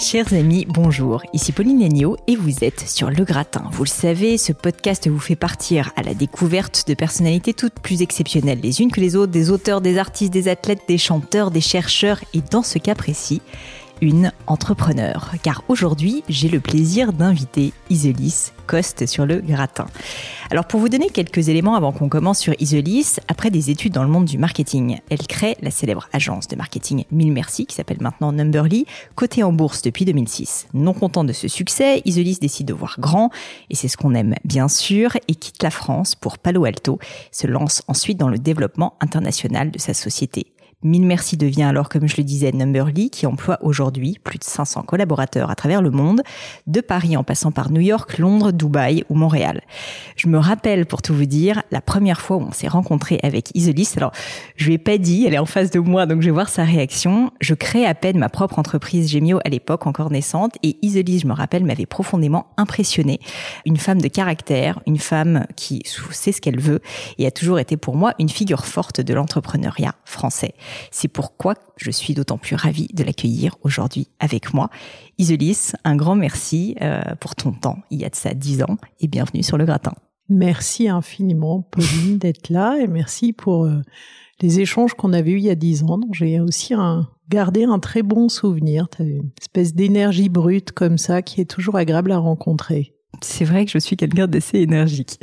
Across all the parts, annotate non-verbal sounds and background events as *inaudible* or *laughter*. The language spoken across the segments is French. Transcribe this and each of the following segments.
Chers amis, bonjour, ici Pauline Léniaud et vous êtes sur Le Gratin. Vous le savez, ce podcast vous fait partir à la découverte de personnalités toutes plus exceptionnelles les unes que les autres, des auteurs, des artistes, des athlètes, des chanteurs, des chercheurs et dans ce cas précis, une entrepreneur. Car aujourd'hui, j'ai le plaisir d'inviter Isolis Coste sur le gratin. Alors pour vous donner quelques éléments avant qu'on commence sur Isolis, après des études dans le monde du marketing, elle crée la célèbre agence de marketing Mille Merci qui s'appelle maintenant Numberly, cotée en bourse depuis 2006. Non content de ce succès, Isolis décide de voir grand et c'est ce qu'on aime bien sûr et quitte la France pour Palo Alto, se lance ensuite dans le développement international de sa société. Mille Merci devient alors, comme je le disais, Numberly, qui emploie aujourd'hui plus de 500 collaborateurs à travers le monde, de Paris en passant par New York, Londres, Dubaï ou Montréal. Je me rappelle, pour tout vous dire, la première fois où on s'est rencontré avec Isolis. Alors, je lui ai pas dit, elle est en face de moi, donc je vais voir sa réaction. Je crée à peine ma propre entreprise Gemio à l'époque, encore naissante, et Isolis, je me rappelle, m'avait profondément impressionnée. Une femme de caractère, une femme qui sait ce qu'elle veut, et a toujours été pour moi une figure forte de l'entrepreneuriat français. C'est pourquoi je suis d'autant plus ravie de l'accueillir aujourd'hui avec moi. Isolis, un grand merci euh, pour ton temps il y a de ça dix ans et bienvenue sur le gratin. Merci infiniment Pauline d'être là et merci pour euh, les échanges qu'on avait eus il y a dix ans. J'ai aussi un, gardé un très bon souvenir. Tu as une espèce d'énergie brute comme ça qui est toujours agréable à rencontrer. C'est vrai que je suis quelqu'un d'assez énergique.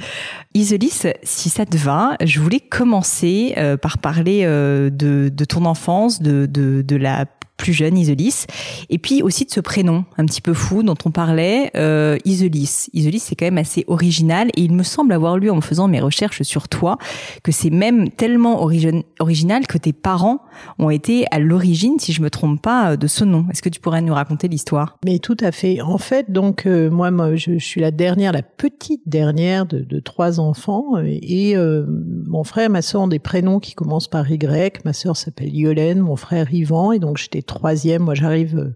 Isolis, si ça te va, je voulais commencer euh, par parler euh, de, de, ton enfance, de, de, de la plus jeune, Isolis. Et puis aussi de ce prénom un petit peu fou dont on parlait, euh. Isolis, c'est quand même assez original et il me semble avoir lu en faisant mes recherches sur toi que c'est même tellement original que tes parents ont été à l'origine, si je me trompe pas, de ce nom. Est-ce que tu pourrais nous raconter l'histoire? Mais tout à fait. En fait, donc euh, moi, moi je, suis la dernière, la petite dernière de, trois enfants et euh, mon frère et ma soeur ont des prénoms qui commencent par Y. Ma sœur s'appelle Yolène, mon frère Yvan et donc j'étais troisième. Moi, j'arrive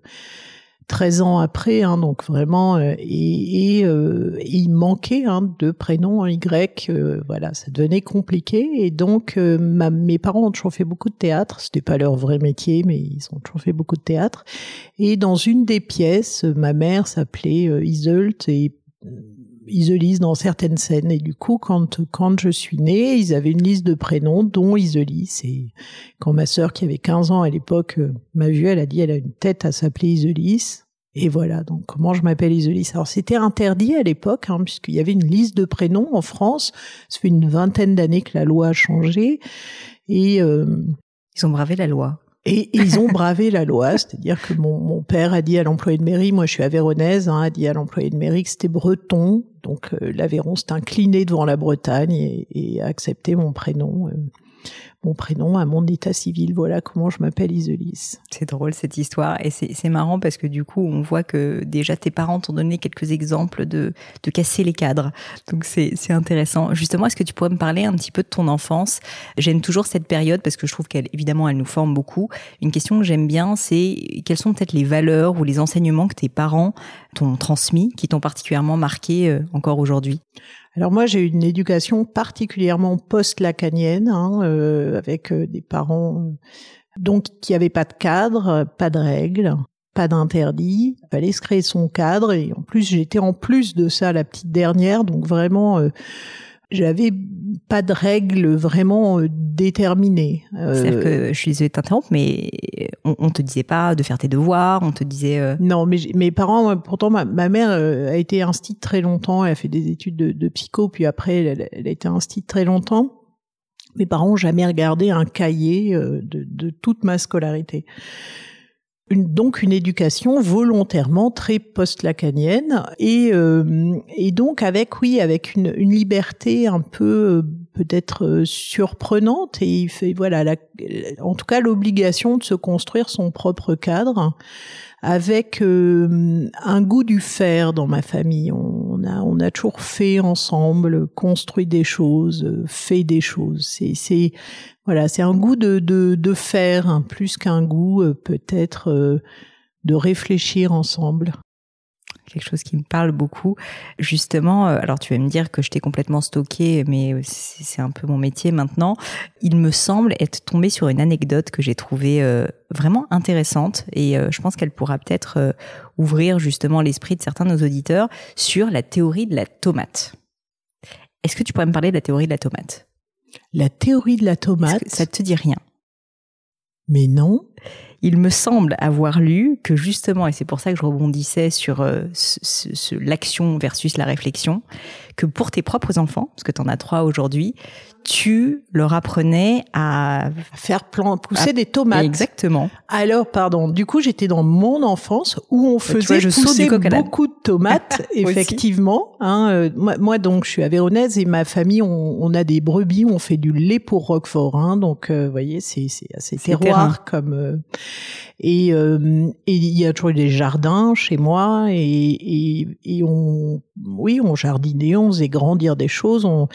13 euh, ans après, hein, donc vraiment, euh, et, euh, il manquait hein, de prénoms en Y. voilà, ça devenait compliqué. Et donc, mes parents ont toujours fait beaucoup de théâtre. C'était pas leur vrai métier, mais ils ont toujours fait beaucoup de théâtre. Et dans une des pièces, ma mère s'appelait Iseult et Isolise dans certaines scènes. Et du coup, quand, quand je suis née, ils avaient une liste de prénoms, dont Isolise. Et quand ma sœur, qui avait 15 ans à l'époque, euh, m'a vue, elle a dit, elle a une tête à s'appeler Isolise. Et voilà, donc comment je m'appelle Isolise Alors c'était interdit à l'époque, hein, puisqu'il y avait une liste de prénoms en France. Ça fait une vingtaine d'années que la loi a changé. Et euh, ils ont bravé la loi. Et ils ont bravé la loi, c'est-à-dire que mon, père a dit à l'employé de mairie, moi je suis avéronaise, hein, a dit à l'employé de mairie que c'était breton, donc euh, l'Aveyron s'est incliné devant la Bretagne et, et a accepté mon prénom. Euh, mon prénom à mon état civil. Voilà comment je m'appelle Isolis. C'est drôle cette histoire et c'est marrant parce que du coup on voit que déjà tes parents t'ont donné quelques exemples de, de casser les cadres. Donc c'est intéressant. Justement, est-ce que tu pourrais me parler un petit peu de ton enfance? J'aime toujours cette période parce que je trouve qu'elle évidemment elle nous forme beaucoup. Une question que j'aime bien c'est quelles sont peut-être les valeurs ou les enseignements que tes parents t'ont transmis qui t'ont particulièrement marqué euh, encore aujourd'hui? Alors moi, j'ai eu une éducation particulièrement post-lacanienne, hein, euh, avec euh, des parents euh, donc qui n'avaient pas de cadre, pas de règles, pas d'interdit. Il fallait se créer son cadre et en plus, j'étais en plus de ça la petite dernière, donc vraiment, j'avais pas de règles vraiment euh, déterminées. C'est-à-dire que je suis désolée de t'interrompre, mais on, on, te disait pas de faire tes devoirs, on te disait. Non, mais mes parents, pourtant ma, ma mère a été instite très longtemps, elle a fait des études de, de psycho, puis après elle, elle a été instite très longtemps. Mes parents n'ont jamais regardé un cahier de, de toute ma scolarité donc une éducation volontairement très post-lacanienne et, euh, et donc avec oui avec une, une liberté un peu euh, peut-être euh, surprenante et il fait voilà la, en tout cas l'obligation de se construire son propre cadre avec un goût du faire dans ma famille. On a, on a toujours fait ensemble, construit des choses, fait des choses. C'est, c'est voilà, c'est un goût de, de, de faire hein, plus qu'un goût euh, peut-être euh, de réfléchir ensemble quelque chose qui me parle beaucoup. Justement, euh, alors tu vas me dire que je t'ai complètement stocké, mais c'est un peu mon métier maintenant. Il me semble être tombé sur une anecdote que j'ai trouvée vraiment intéressante et je pense qu'elle pourra peut-être ouvrir justement l'esprit de certains de nos auditeurs sur la théorie de la tomate. Est-ce que tu pourrais me parler de la théorie de la tomate? La théorie de la tomate. Ça te dit rien? Mais non. Il me semble avoir lu que justement, et c'est pour ça que je rebondissais sur euh, l'action versus la réflexion, que pour tes propres enfants, parce que tu en as trois aujourd'hui, tu leur apprenais à faire plan, pousser des tomates. Exactement. Alors, pardon. Du coup, j'étais dans mon enfance où on faisait pousser beaucoup de tomates, *laughs* effectivement. Hein, euh, moi, donc, je suis à Véronèse et ma famille, on, a des brebis, on fait du lait pour Roquefort. Hein, donc, euh, vous voyez, c'est assez terroir comme. Euh, et, il y a toujours des jardins chez moi et, et, et on, oui, on jardinait, on faisait grandir des choses. On,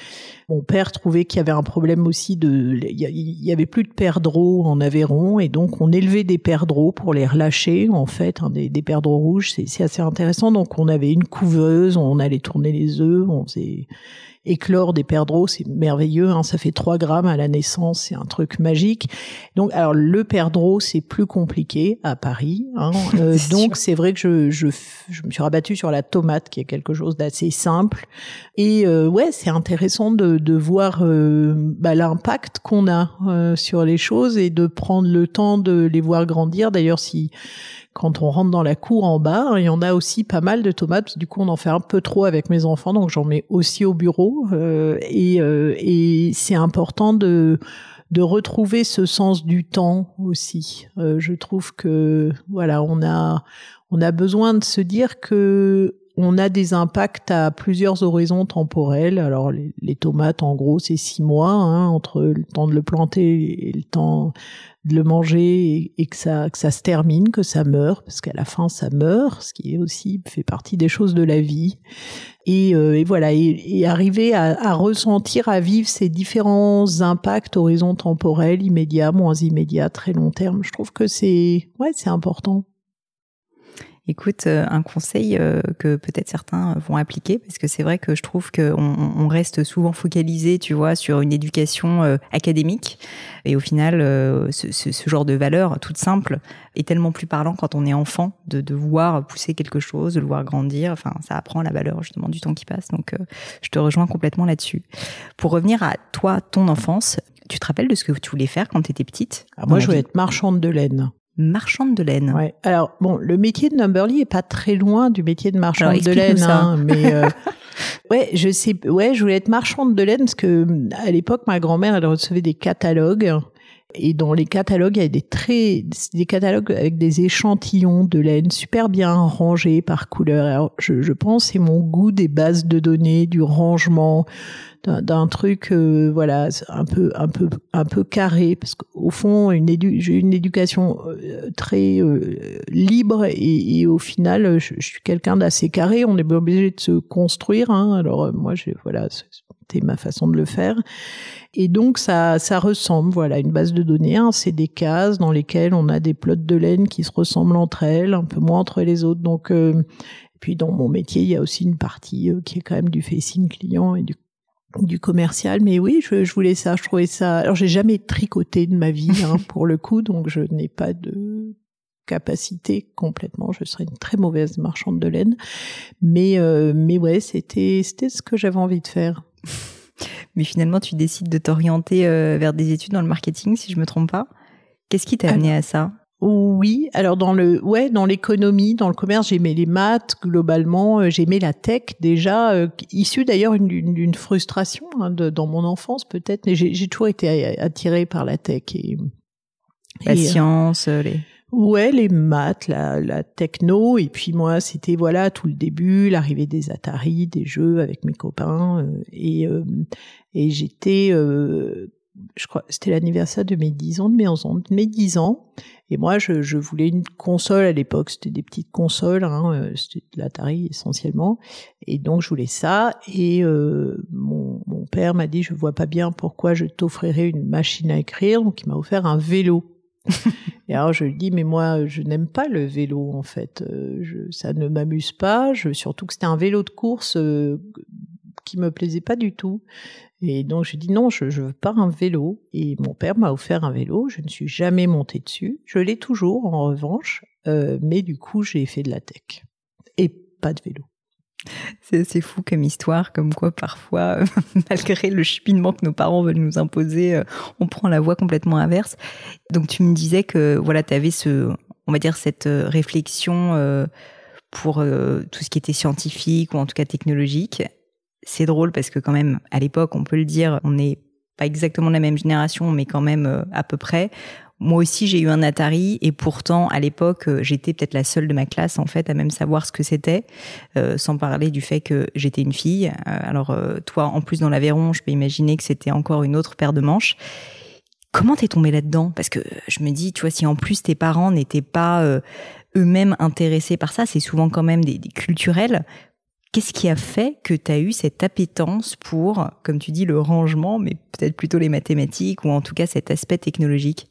mon père trouvait qu'il y avait un problème aussi de, il y avait plus de perdreaux en Aveyron et donc on élevait des perdreaux pour les relâcher en fait, hein, des, des perdreaux rouges. C'est assez intéressant. Donc on avait une couveuse, on allait tourner les œufs, on faisait éclore des perdreaux, c'est merveilleux. Hein, ça fait 3 grammes à la naissance, c'est un truc magique. Donc, alors le perdreau, c'est plus compliqué à Paris. Hein, *laughs* euh, donc, c'est vrai que je, je, je, me suis rabattue sur la tomate, qui est quelque chose d'assez simple. Et euh, ouais, c'est intéressant de, de voir euh, bah, l'impact qu'on a euh, sur les choses et de prendre le temps de les voir grandir. D'ailleurs, si quand on rentre dans la cour en bas, il y en a aussi pas mal de tomates. Du coup, on en fait un peu trop avec mes enfants, donc j'en mets aussi au bureau. Euh, et, euh, et c'est important de de retrouver ce sens du temps aussi. Euh, je trouve que voilà, on a on a besoin de se dire que on a des impacts à plusieurs horizons temporels. Alors les, tomates, en gros, c'est six mois hein, entre le temps de le planter et le temps de le manger et, que ça que ça se termine, que ça meurt, parce qu'à la fin ça meurt, ce qui est aussi fait partie des choses de la vie. Et, euh, et voilà, et, arriver à, à, ressentir, à vivre ces différents impacts, horizons temporels, immédiats, moins immédiats, très long terme. Je trouve que c'est ouais, c'est important écoute, euh, un conseil euh, que peut-être certains vont appliquer, parce que c'est vrai que je trouve qu'on on reste souvent focalisé, tu vois, sur une éducation euh, académique, et au final, ce, ce, genre de valeur toute simple est tellement plus parlant quand on est enfant, de, de voir pousser quelque chose, de le voir grandir. Enfin, ça apprend la valeur justement du temps qui passe. Donc, je te rejoins complètement là-dessus. Pour revenir à toi, ton enfance, tu te rappelles de ce que tu voulais faire quand tu étais petite? Ah, Moi, je voulais être marchande de laine marchande de laine. Ouais. Alors bon, le métier de Numberly est pas très loin du métier de marchande de laine, hein, mais euh, *laughs* ouais, je sais, ouais, je voulais être marchande de laine parce que à l'époque, ma grand-mère elle recevait des catalogues et dans les catalogues, il y a des très, des catalogues avec des échantillons de laine super bien rangés par couleur. Alors, je, je pense c'est mon goût des bases de données, du rangement, d'un truc, euh, voilà, un peu, un peu, un peu carré, parce qu'au fond, une j'ai une éducation euh, très euh, libre et, et, au final, je, je suis quelqu'un d'assez carré. On est obligé de se construire. Hein, alors moi, j'ai, voilà, c'était ma façon de le faire. Et donc ça, ça ressemble, voilà, une base de données. Hein, c'est des cases dans lesquelles on a des plots de laine qui se ressemblent entre elles, un peu moins entre les autres. Donc, euh, puis dans mon métier, il y a aussi une partie euh, qui est quand même du facing client et du du commercial, mais oui, je, je, voulais ça, je trouvais ça. Alors j'ai jamais tricoté de ma vie, hein, *laughs* pour le coup, donc je n'ai pas de capacité complètement. Je serais une très mauvaise marchande de laine, mais euh, mais ouais, c'était c'était ce que j'avais envie de faire. *laughs* mais finalement tu décides de t'orienter euh, vers des études dans le marketing, si je me trompe pas. Qu'est-ce qui t'a amené à ça? Oui, alors dans le ouais dans l'économie, dans le commerce, j'aimais les maths globalement, euh, j'aimais la tech déjà, euh, issue d'ailleurs d'une frustration hein, dans mon enfance peut-être, mais j'ai toujours été attirée par la tech et la euh, science, les Ouais, les maths, la, la techno, et puis moi, c'était voilà tout le début, l'arrivée des Atari, des jeux avec mes copains, et et j'étais je crois, c'était l'anniversaire de mes 10 ans, de mes 11 ans, de mes 10 ans. Et moi, je, je voulais une console à l'époque. C'était des petites consoles, hein, euh, c'était de l'Atari essentiellement. Et donc, je voulais ça. Et euh, mon, mon père m'a dit, je vois pas bien pourquoi je t'offrirais une machine à écrire. Donc, il m'a offert un vélo. Et alors je lui dis mais moi je n'aime pas le vélo en fait, euh, ça ne m'amuse pas, je, surtout que c'était un vélo de course euh, qui me plaisait pas du tout. Et donc je dis non, je, je veux pas un vélo. Et mon père m'a offert un vélo. Je ne suis jamais montée dessus. Je l'ai toujours en revanche, euh, mais du coup j'ai fait de la tech et pas de vélo. C'est fou comme histoire, comme quoi parfois, *laughs* malgré le cheminement que nos parents veulent nous imposer, euh, on prend la voie complètement inverse. Donc tu me disais que voilà, tu avais ce, on va dire cette euh, réflexion euh, pour tout ce qui était scientifique ou en tout cas technologique c'est drôle parce que quand même, à l'époque, on peut le dire, on n'est pas exactement la même génération, mais quand même euh, à peu près. Moi aussi, j'ai eu un Atari et pourtant, à l'époque, euh, j'étais peut-être la seule de ma classe en fait à même savoir ce que c'était, euh, sans parler du fait que j'étais une fille. alors toi, en plus dans l'Aveyron, je peux imaginer que c'était encore une autre paire de manches. Comment t'es tombée là-dedans? Parce que je me dis, tu vois, si en plus tes parents n'étaient pas eux-mêmes intéressés par ça, c'est souvent quand même des, des culturels. Qu'est-ce qui a fait que tu as eu cette appétence pour, comme tu dis, le rangement, mais peut-être plutôt les mathématiques ou en tout cas cet aspect technologique?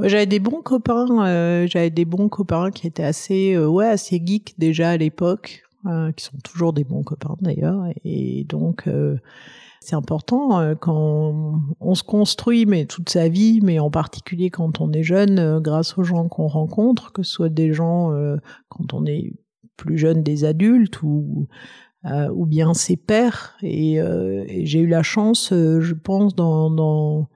J'avais des bons copains, euh, j'avais des bons copains qui étaient assez, euh, ouais, assez geeks déjà à l'époque, euh, qui sont toujours des bons copains d'ailleurs, et donc c'est important quand on se construit, mais toute sa vie, mais en particulier quand on est jeune, grâce aux gens qu'on rencontre, que ce soit des gens quand on est plus jeunes des adultes ou euh, ou bien ses pères et, euh, j'ai eu la chance euh, je pense dans, dans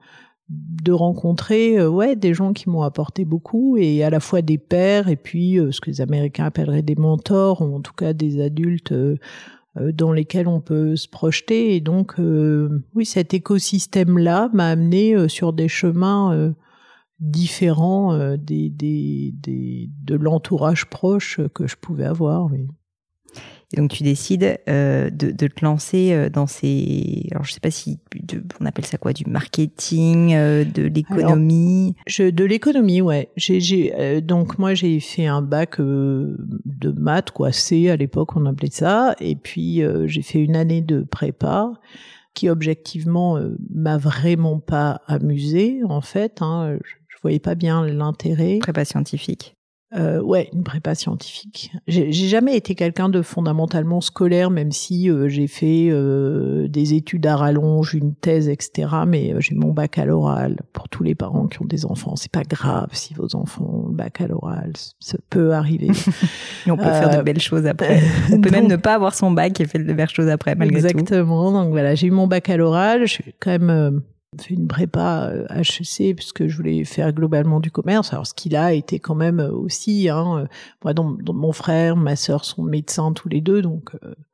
de rencontrer ouais des gens qui m'ont apporté beaucoup et à la fois des pères et puis ce que les américains appelleraient des mentors ou en tout cas des adultes dans lesquels on peut se projeter et donc oui cet écosystème là m'a amené sur des chemins différent euh, des, de l'entourage proche que je pouvais avoir. Et donc tu décides euh, de, de, te lancer euh, dans ces, alors je sais pas si on appelle ça quoi, du marketing, euh, de l'économie? Je de l'économie, ouais. J'ai, j'ai donc moi j'ai fait un bac de maths quoi, C à l'époque on appelait ça, et puis j'ai fait une année de prépa qui objectivement m'a vraiment pas amusé en fait. Hein voyais pas bien l'intérêt. Prépa scientifique. Euh, ouais, une prépa scientifique. J'ai jamais été quelqu'un de fondamentalement scolaire, même si euh, j'ai fait euh, des études à rallonge, une thèse, etc. Mais euh, j'ai mon baccalauréat pour tous les parents qui ont des enfants. C'est pas grave si vos enfants ont le baccalauréat, ça peut arriver. *laughs* et on peut faire de euh, belles choses après. *laughs* On peut même ne pas avoir son bac et faire de belles choses après, malgré exactement, tout. Exactement. Donc voilà, j'ai eu mon baccalauréat. Je suis quand même fait une prépa HEC euh, parce que je voulais faire globalement du commerce. Alors ce qu'il a été quand même euh, aussi, hein, euh, moi, donc, mon frère, ma sœur sont médecins tous les deux, donc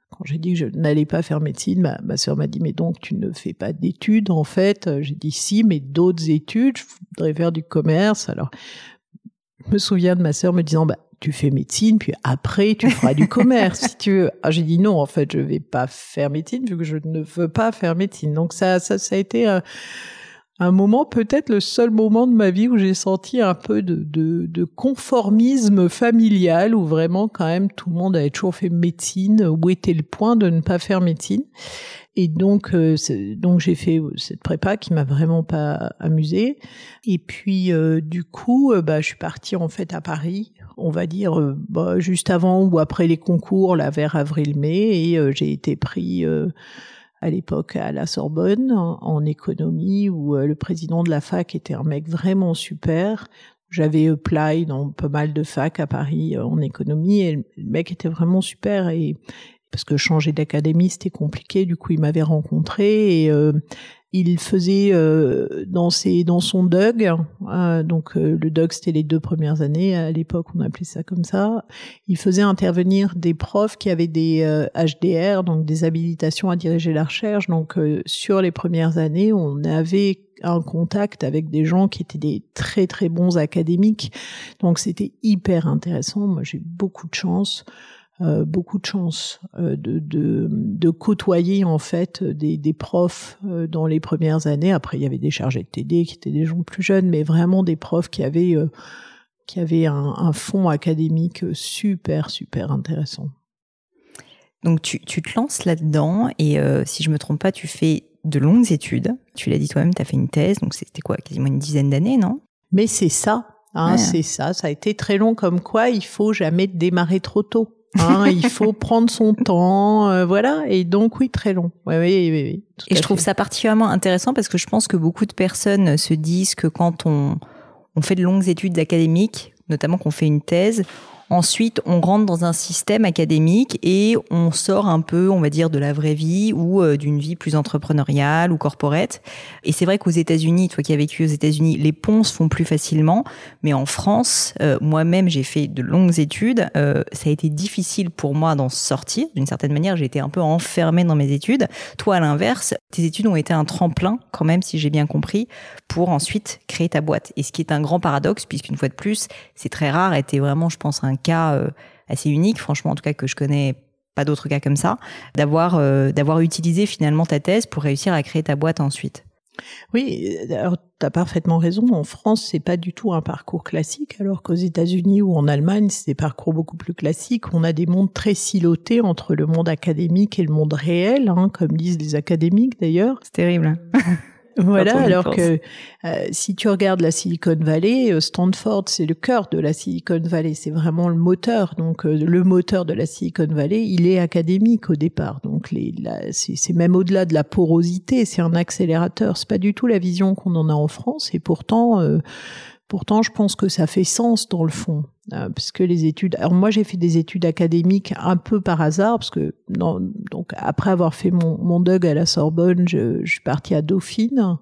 quand j'ai dit que je n'allais pas faire médecine, ma, ma sœur m'a dit mais donc tu ne fais pas d'études en fait? J'ai dit si, mais d'autres études. Je voudrais faire du commerce. Alors je me souviens de ma sœur me disant bah tu fais médecine, puis après tu feras du commerce si tu veux. Ah, j'ai dit non, en fait, je vais pas faire médecine vu que je ne veux pas faire médecine. Donc ça, ça, ça a été un, un moment, peut-être le seul moment de ma vie où j'ai senti un peu de, de, de, conformisme familial, où vraiment quand même tout le monde avait toujours fait médecine, où était le point de ne pas faire médecine. Et donc, euh, donc j'ai fait cette prépa qui m'a vraiment pas amusée. Et puis, euh, du coup, euh, bah, je suis partie en fait à Paris, on va dire bah, juste avant ou après les concours, là vers avril-mai, et j'ai été pris à l'époque à la Sorbonne en, économie, où le président de la fac était un mec vraiment super. J'avais apply dans pas mal de facs à Paris en économie et le mec était vraiment super et parce que changer d'académie c'était compliqué. Du coup, il m'avait rencontré et il faisait euh, dans ses dans son Doug, euh, donc euh, le Doug c'était les deux premières années à l'époque on appelait ça comme ça. Il faisait intervenir des profs qui avaient des HDR donc des habilitations à diriger la recherche. Donc sur les premières années on avait un contact avec des gens qui étaient des très très bons académiques. Donc c'était hyper intéressant. Moi j'ai beaucoup de chance. Euh, beaucoup de chance euh, de, de, de, côtoyer en fait des, des profs euh, dans les premières années. Après, il y avait des chargés de TD qui étaient des gens plus jeunes, mais vraiment des profs qui avaient qui avaient un, un fond académique super super intéressant. Donc tu, tu te lances là-dedans et si je me trompe pas, tu fais de longues études. Tu l'as dit toi-même, tu as fait une thèse, donc c'était quoi, quasiment une dizaine d'années, non? Mais c'est ça, hein, c'est ça. Ça a été très long, comme quoi il faut jamais démarrer trop tôt. Hein, il faut prendre son temps, euh, voilà. Et donc oui, très long. oui, oui, oui, et je trouve ça particulièrement intéressant parce que je pense que beaucoup de personnes se disent que quand on, on fait de longues études académiques, notamment qu'on fait une thèse, Ensuite, on rentre dans un système académique et on sort un peu, on va dire, de la vraie vie ou euh, d'une vie plus entrepreneuriale ou corporate. Et c'est vrai qu'aux États-Unis, toi qui as vécu aux États-Unis, les ponts se font plus facilement. Mais en France, euh, moi-même, j'ai fait de longues études. Euh, ça a été difficile pour moi d'en sortir. D'une certaine manière, j'ai été un peu enfermée dans mes études. Toi, à l'inverse, tes études ont été un tremplin, quand même, si j'ai bien compris, pour ensuite créer ta boîte. Et ce qui est un grand paradoxe, puisqu'une fois de plus, c'est très rare. Et t'es vraiment, je pense, un cas euh, assez unique, franchement, en tout cas que je connais pas d'autres cas comme ça, d'avoir euh, d'avoir utilisé finalement ta thèse pour réussir à créer ta boîte ensuite. Oui, alors tu as parfaitement raison. En France, c'est pas du tout un parcours classique, alors qu'aux États-Unis ou en Allemagne, c'est des parcours beaucoup plus classiques. On a des mondes très silotés entre le monde académique et le monde réel, hein, comme disent les académiques d'ailleurs. C'est terrible. *laughs* Voilà, alors que euh, si tu regardes la Silicon Valley, euh, Stanford, c'est le cœur de la Silicon Valley, c'est vraiment le moteur. Donc euh, le moteur de la Silicon Valley, il est académique au départ. Donc les, c'est même au-delà de la porosité, c'est un accélérateur. C'est pas du tout la vision qu'on en a en France, et pourtant Pourtant, je pense que ça fait sens dans le fond, euh, parce que les études. Alors moi, j'ai fait des études académiques un peu par hasard, parce que après avoir fait mon, mon DUG à la Sorbonne, je, suis partie à Dauphine,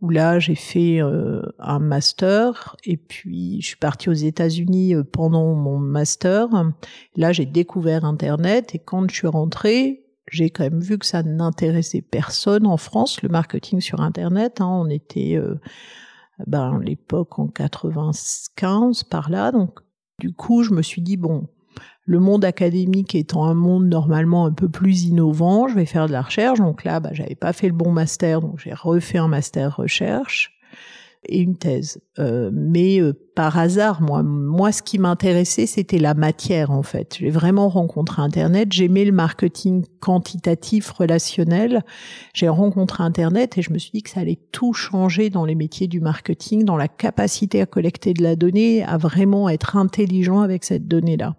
où là j'ai fait euh, un master, et puis je suis partie aux États-Unis euh, pendant mon master. Là, j'ai découvert Internet, et quand je suis rentrée, j'ai quand même vu que ça n'intéressait personne en France, le marketing sur Internet. Hein, on était ben, l'époque en 95 par là. Donc, du coup, je me suis dit, bon, le monde académique étant un monde normalement un peu plus innovant, je vais faire de la recherche. Donc là, bah, j'avais pas fait le bon master, donc j'ai refait un master recherche et une thèse. Euh, mais euh, par hasard, moi, moi, ce qui m'intéressait, c'était la matière en fait. J'ai vraiment rencontré Internet. J'aimais le marketing quantitatif, relationnel. J'ai rencontré Internet et je me suis dit que ça allait tout changer dans les métiers du marketing, dans la capacité à collecter de la donnée, à vraiment être intelligent avec cette donnée-là.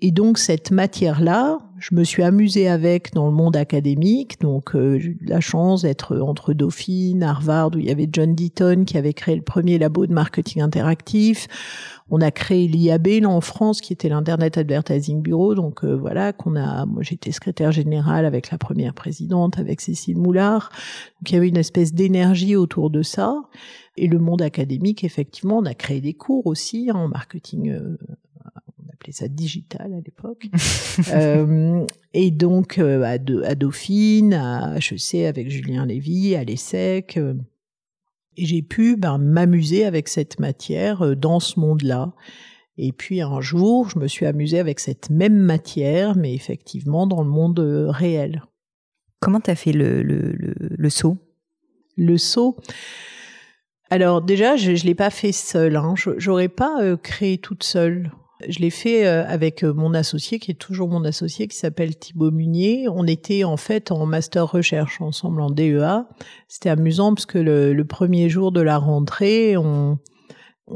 Et donc cette matière-là, je me suis amusée avec dans le monde académique. Donc euh, j'ai eu la chance d'être entre Dauphine, Harvard, où il y avait John Deaton qui avait créé le premier labo de marketing interactif. On a créé l'IAB là en France, qui était l'Internet Advertising Bureau. Donc euh, voilà, qu'on a. Moi, j'étais secrétaire générale avec la première présidente, avec Cécile Moulard. Donc il y avait une espèce d'énergie autour de ça. Et le monde académique, effectivement, on a créé des cours aussi hein, en marketing euh, appelait ça digital à l'époque. *laughs* euh, et donc euh, à, à, Dauphine, à HEC avec Julien Lévy, à l'ESSEC. Euh, et j'ai pu ben, m'amuser avec cette matière euh, dans ce monde-là. Et puis un jour, je me suis amusée avec cette même matière, mais effectivement dans le monde réel. Comment tu as fait le, le, le, le saut? Le saut? Alors déjà, je ne l'ai pas fait seule. Hein. J'aurais pas créé toute seule. Je l'ai fait euh, avec euh, mon associé, qui est toujours mon associé, qui s'appelle Thibaut Munier. On était en fait en master recherche ensemble en DEA. C'était amusant parce que le, premier jour de la rentrée, on,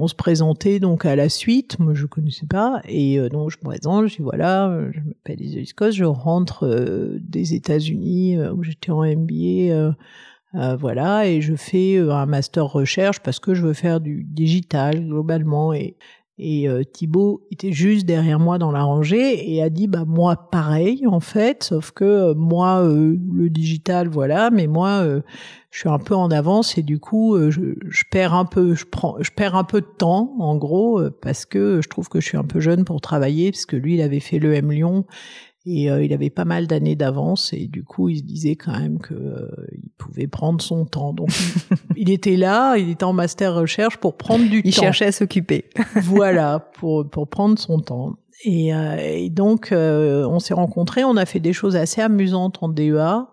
se présentait donc à la suite. Moi, je connaissais pas. Et euh, donc, je me présente, je dis voilà, je m'appelle Lisa je rentre des États-Unis où j'étais en MBA. voilà, et je fais un master recherche parce que je veux faire du digital globalement. Et Et euh, Thibaut était juste derrière moi dans la rangée et a dit bah moi pareil en fait, sauf que euh, moi euh, le digital voilà, mais moi je suis un peu en avance et du coup je, je, perds un peu, je prends, je perds un peu de temps en gros parce que je trouve que je suis un peu jeune pour travailler parce que lui il avait fait le M Lyon et euh, il avait pas mal d'années d'avance et du coup il se disait quand même que euh, il pouvait prendre son temps. Donc *laughs* il était là, il était en master recherche pour prendre du temps. Il cherchait à s'occuper. *laughs* voilà, pour pour prendre son temps. Et, euh, et donc on s'est rencontrés, on a fait des choses assez amusantes en DEA.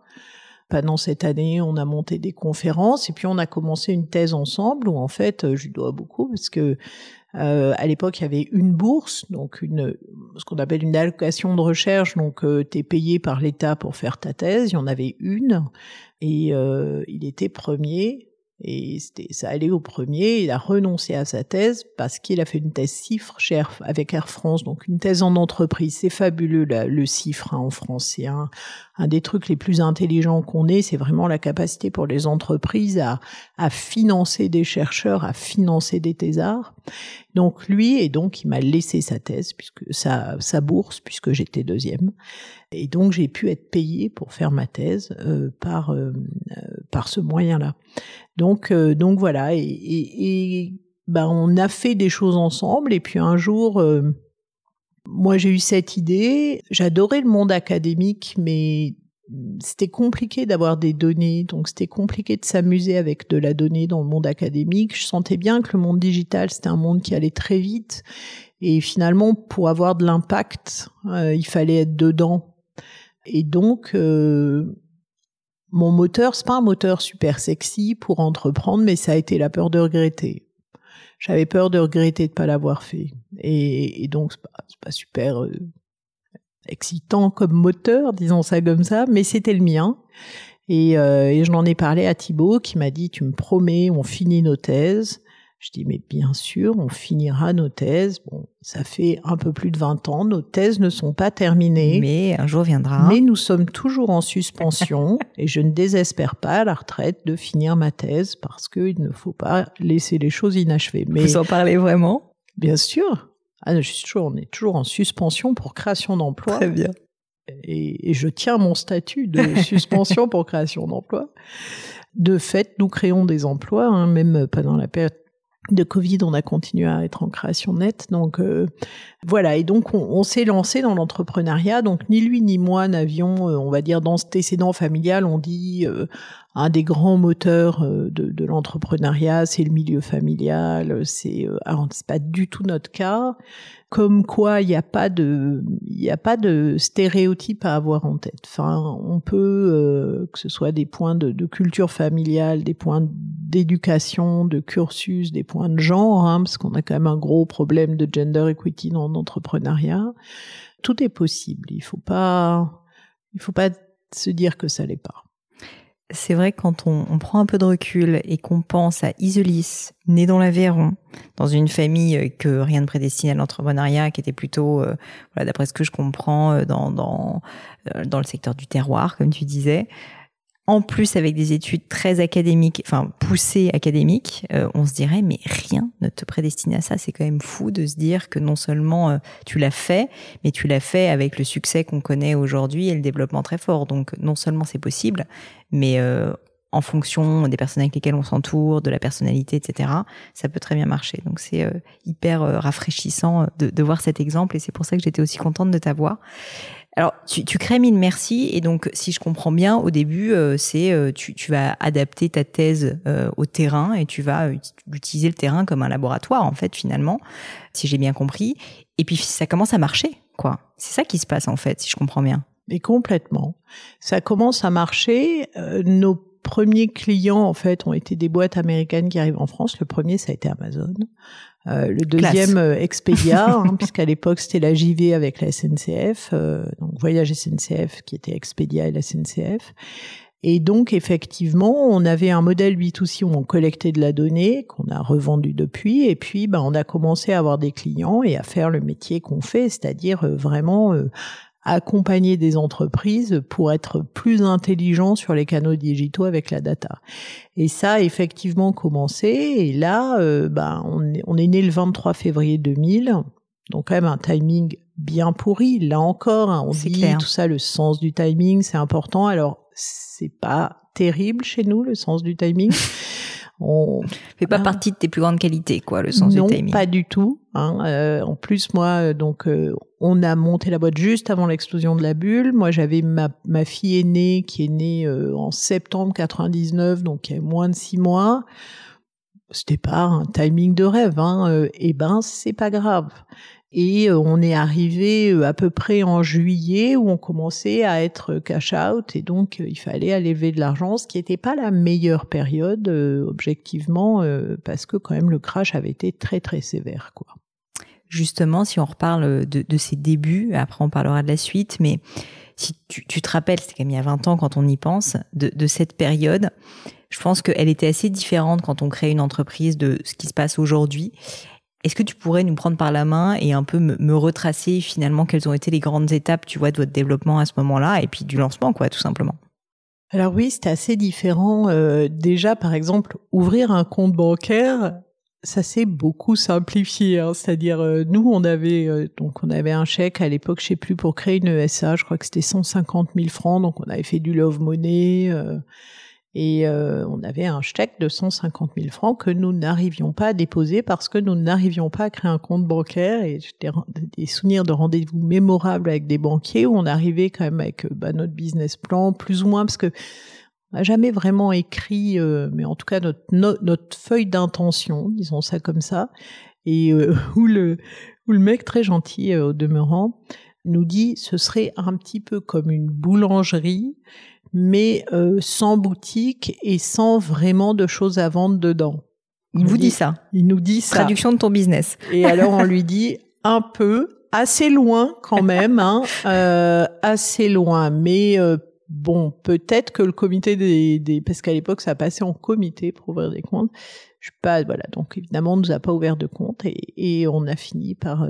Pendant cette année, on a monté des conférences et puis on a commencé une thèse ensemble où en fait, je lui dois beaucoup parce que euh, à l'époque, il y avait une bourse, donc une ce qu'on appelle une allocation de recherche. Donc, euh, tu es payé par l'État pour faire ta thèse. Il y en avait une, et euh, il était premier. Et ça allait au premier. Il a renoncé à sa thèse parce qu'il a fait une thèse CIFRE chez avec Air France, donc une thèse en entreprise. C'est fabuleux le CIFRE hein, en France. C'est un, un des trucs les plus intelligents qu'on ait, c'est vraiment la capacité pour les entreprises à, à financer des chercheurs, à financer des thésards. Donc lui, et donc il m'a laissé sa thèse, puisque sa, sa bourse, puisque j'étais deuxième. Et donc j'ai pu être payé pour faire ma thèse euh, par euh, par ce moyen-là. Donc euh, donc voilà. Et, et, et ben on a fait des choses ensemble. Et puis un jour moi, j'ai eu cette idée. J'adorais le monde académique, mais c'était compliqué d'avoir des données, donc c'était compliqué de s'amuser avec de la donnée dans le monde académique. Je sentais bien que le monde digital, c'était un monde qui allait très vite. Et finalement, pour avoir de l'impact, euh, il fallait être dedans. Et donc, euh, mon moteur, c'est pas un moteur super sexy pour entreprendre, mais ça a été la peur de regretter j'avais peur de regretter de pas l'avoir fait. Et, donc c'est pas, pas super euh, excitant comme moteur, disons ça comme ça, mais c'était le mien. Et, euh, et je l'en ai parlé à Thibaut qui m'a dit tu me promets, on finit nos thèses. Je dis, mais bien sûr, on finira nos thèses. Bon, ça fait un peu plus de 20 ans, nos thèses ne sont pas terminées. Mais un jour viendra. Mais nous sommes toujours en suspension *laughs* et je ne désespère pas à la retraite de finir ma thèse parce qu'il ne faut pas laisser les choses inachevées. Mais Vous en parlez vraiment? Bien sûr. Ah, je suis toujours, on est toujours en suspension pour création d'emplois. Très bien. Et, et, je tiens mon statut de *laughs* suspension pour création d'emplois. De fait, nous créons des emplois, hein, même pendant la période de Covid, on a continué à être en création nette. Donc euh, voilà, et donc on, s'est lancé dans l'entrepreneuriat. Donc ni lui ni moi n'avions, euh, on va dire, dans cet antécédent familial, on dit euh, un des grands moteurs de, de l'entrepreneuriat, c'est le milieu familial. C'est alors c'est pas du tout notre cas comme quoi il n'y a pas de il a pas de stéréotype à avoir en tête. Enfin, on peut euh, que ce soit des points de, de culture familiale, des points d'éducation, de cursus, des points de genre, hein, parce qu'on a quand même un gros problème de gender equity dans l'entrepreneuriat. Tout est possible. Il faut pas il faut pas se dire que ça l'est pas c'est vrai quand on, prend un peu de recul et qu'on pense à Isolis, né dans l'Aveyron, dans une famille euh, que rien ne prédestine à l'entrepreneuriat, qui était plutôt, euh, voilà, d'après ce que je comprends, euh, dans, dans, dans le secteur du terroir, comme tu disais, en plus avec des études très académiques, enfin poussées académiques, on se dirait mais rien ne te prédestine à ça. C'est quand même fou de se dire que non seulement tu l'as fait, mais tu l'as fait avec le succès qu'on connaît aujourd'hui et le développement très fort. Donc non seulement c'est possible, mais euh, en fonction des personnes avec lesquelles on s'entoure, de la personnalité, etc., ça peut très bien marcher. Donc c'est hyper rafraîchissant de, de, voir cet exemple et c'est pour ça que j'étais aussi contente de t'avoir. Alors, tu, tu crées Mille Merci et donc, si je comprends bien, au début, euh, c'est euh, tu, tu, vas adapter ta thèse euh, au terrain et tu vas utiliser le terrain comme un laboratoire, en fait, finalement, si j'ai bien compris. Et puis, ça commence à marcher, quoi. C'est ça qui se passe, en fait, si je comprends bien. Mais complètement. Ça commence à marcher. nos premiers clients, en fait, ont été des boîtes américaines qui arrivent en France. Le premier, ça a été Amazon. Euh, le deuxième euh, Expedia, *laughs* hein, puisqu'à l'époque c'était la JV avec la SNCF, euh, donc Voyage SNCF qui était Expedia et la SNCF. Et donc effectivement, on avait un modèle B2C où on collectait de la donnée qu'on a revendu depuis, et puis ben, on a commencé à avoir des clients et à faire le métier qu'on fait, c'est-à-dire vraiment accompagner des entreprises pour être plus intelligents sur les canaux digitaux avec la data. Et ça a effectivement commencé. Et là, euh, ben, on, est, on est né le 23 février 2000. Donc quand même un timing bien pourri. Là encore, hein, on dit tout ça, le sens du timing, c'est important. Alors c'est pas terrible chez nous le sens du timing. *laughs* On fait pas partie de tes plus grandes qualités, quoi, le sens du timing. pas du tout. Hein. Euh, en plus, moi, euh, donc, euh, on a monté la boîte juste avant l'explosion de la bulle. Moi, j'avais ma, ma fille aînée qui est née en septembre 99, donc il y a moins de six mois. C'était pas un timing de rêve, hein. et ben, c'est pas grave. Et euh, on est arrivé euh, à peu près en juillet où on commençait à être cash out et donc euh, il fallait aller lever de l'argent, ce qui n'était pas la meilleure période objectivement parce que quand même le crash avait été très très sévère quoi. Justement, si on reparle de, de ces débuts, après on parlera de la suite, mais si tu, tu te rappelles, c'était quand même il y a 20 ans quand on y pense, de, de cette période, je pense qu'elle était assez différente quand on crée une entreprise de ce qui se passe aujourd'hui. Est-ce que tu pourrais nous prendre par la main et un peu me, retracer finalement quelles ont été les grandes étapes, tu vois, de votre développement à ce moment-là et puis du lancement, quoi, tout simplement? Alors oui, c'était assez différent. Euh, déjà, par exemple, ouvrir un compte bancaire, ça s'est beaucoup simplifié. Hein. C'est-à-dire, euh, nous, on avait euh, donc on avait un chèque à l'époque, je sais plus, pour créer une ESA. Je crois que c'était 150 000 francs. Donc, on avait fait du love money. Et euh, on avait un chèque de 150 000 francs que nous n'arrivions pas à déposer parce que nous n'arrivions pas à créer un compte bancaire. Et j'ai des souvenirs de rendez-vous mémorables avec des banquiers où on arrivait quand même avec euh, bah, notre business plan, plus ou moins, parce que on n'a jamais vraiment écrit, euh, mais en tout cas notre, notre feuille d'intention, disons ça comme ça, et *laughs* où, le, où le mec très gentil au demeurant nous dit ce serait un petit peu comme une boulangerie mais euh, sans boutique et sans vraiment de choses à vendre dedans. Il vous dit, ça. Il nous dit ça. Traduction de ton business. Et alors on lui dit un peu, assez loin quand même, hein, euh, assez loin. Mais euh, bon, peut-être que le comité des, des parce qu'à l'époque ça passait en comité pour ouvrir des comptes. Je pas, voilà. Donc évidemment, on nous a pas ouvert de compte et, et on a fini par euh,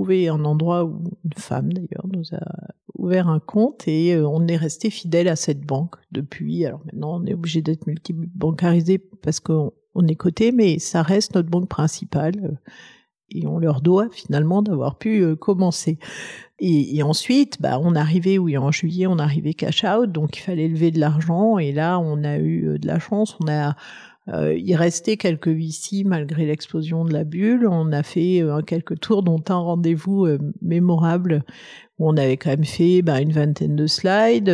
un endroit où une femme d'ailleurs nous a ouvert un compte et euh, on est resté fidèle à cette banque depuis. Alors maintenant, on est obligé d'être multibancarisé parce qu'on est coté, mais ça reste notre banque principale euh, et on leur doit finalement d'avoir pu euh, commencer. Et, ensuite, bah, on arrivait, oui, en juillet, on arrivait cash out, donc il fallait lever de l'argent et là, on a eu de la chance, on a euh, il restait quelques VC malgré l'explosion de la bulle. On a fait euh, quelques tours, dont un rendez-vous euh, mémorable où on avait quand même fait bah, une vingtaine de slides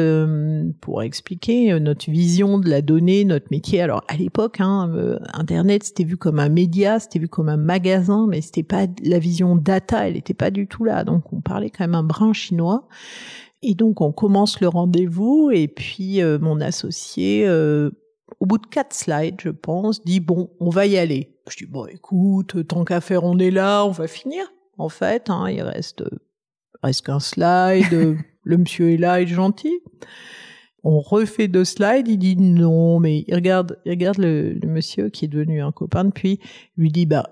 pour expliquer notre vision de la donnée, notre métier. Alors à l'époque, hein, Internet c'était vu comme un média, c'était vu comme un magasin, mais c'était pas la vision data, elle n'était pas du tout là. Donc on parlait quand même un brin chinois. Et donc on commence le rendez-vous et puis mon associé au bout de quatre slides, je pense, dit bon, on va y aller. Je dis bon, écoute, tant qu'à faire, on est là, on va finir. En fait, hein, il reste reste qu'un slide. *laughs* le monsieur est là, il est gentil. On refait deux slides. Il dit non, mais il regarde, il regarde le, monsieur qui est devenu un copain depuis. Il lui dit bah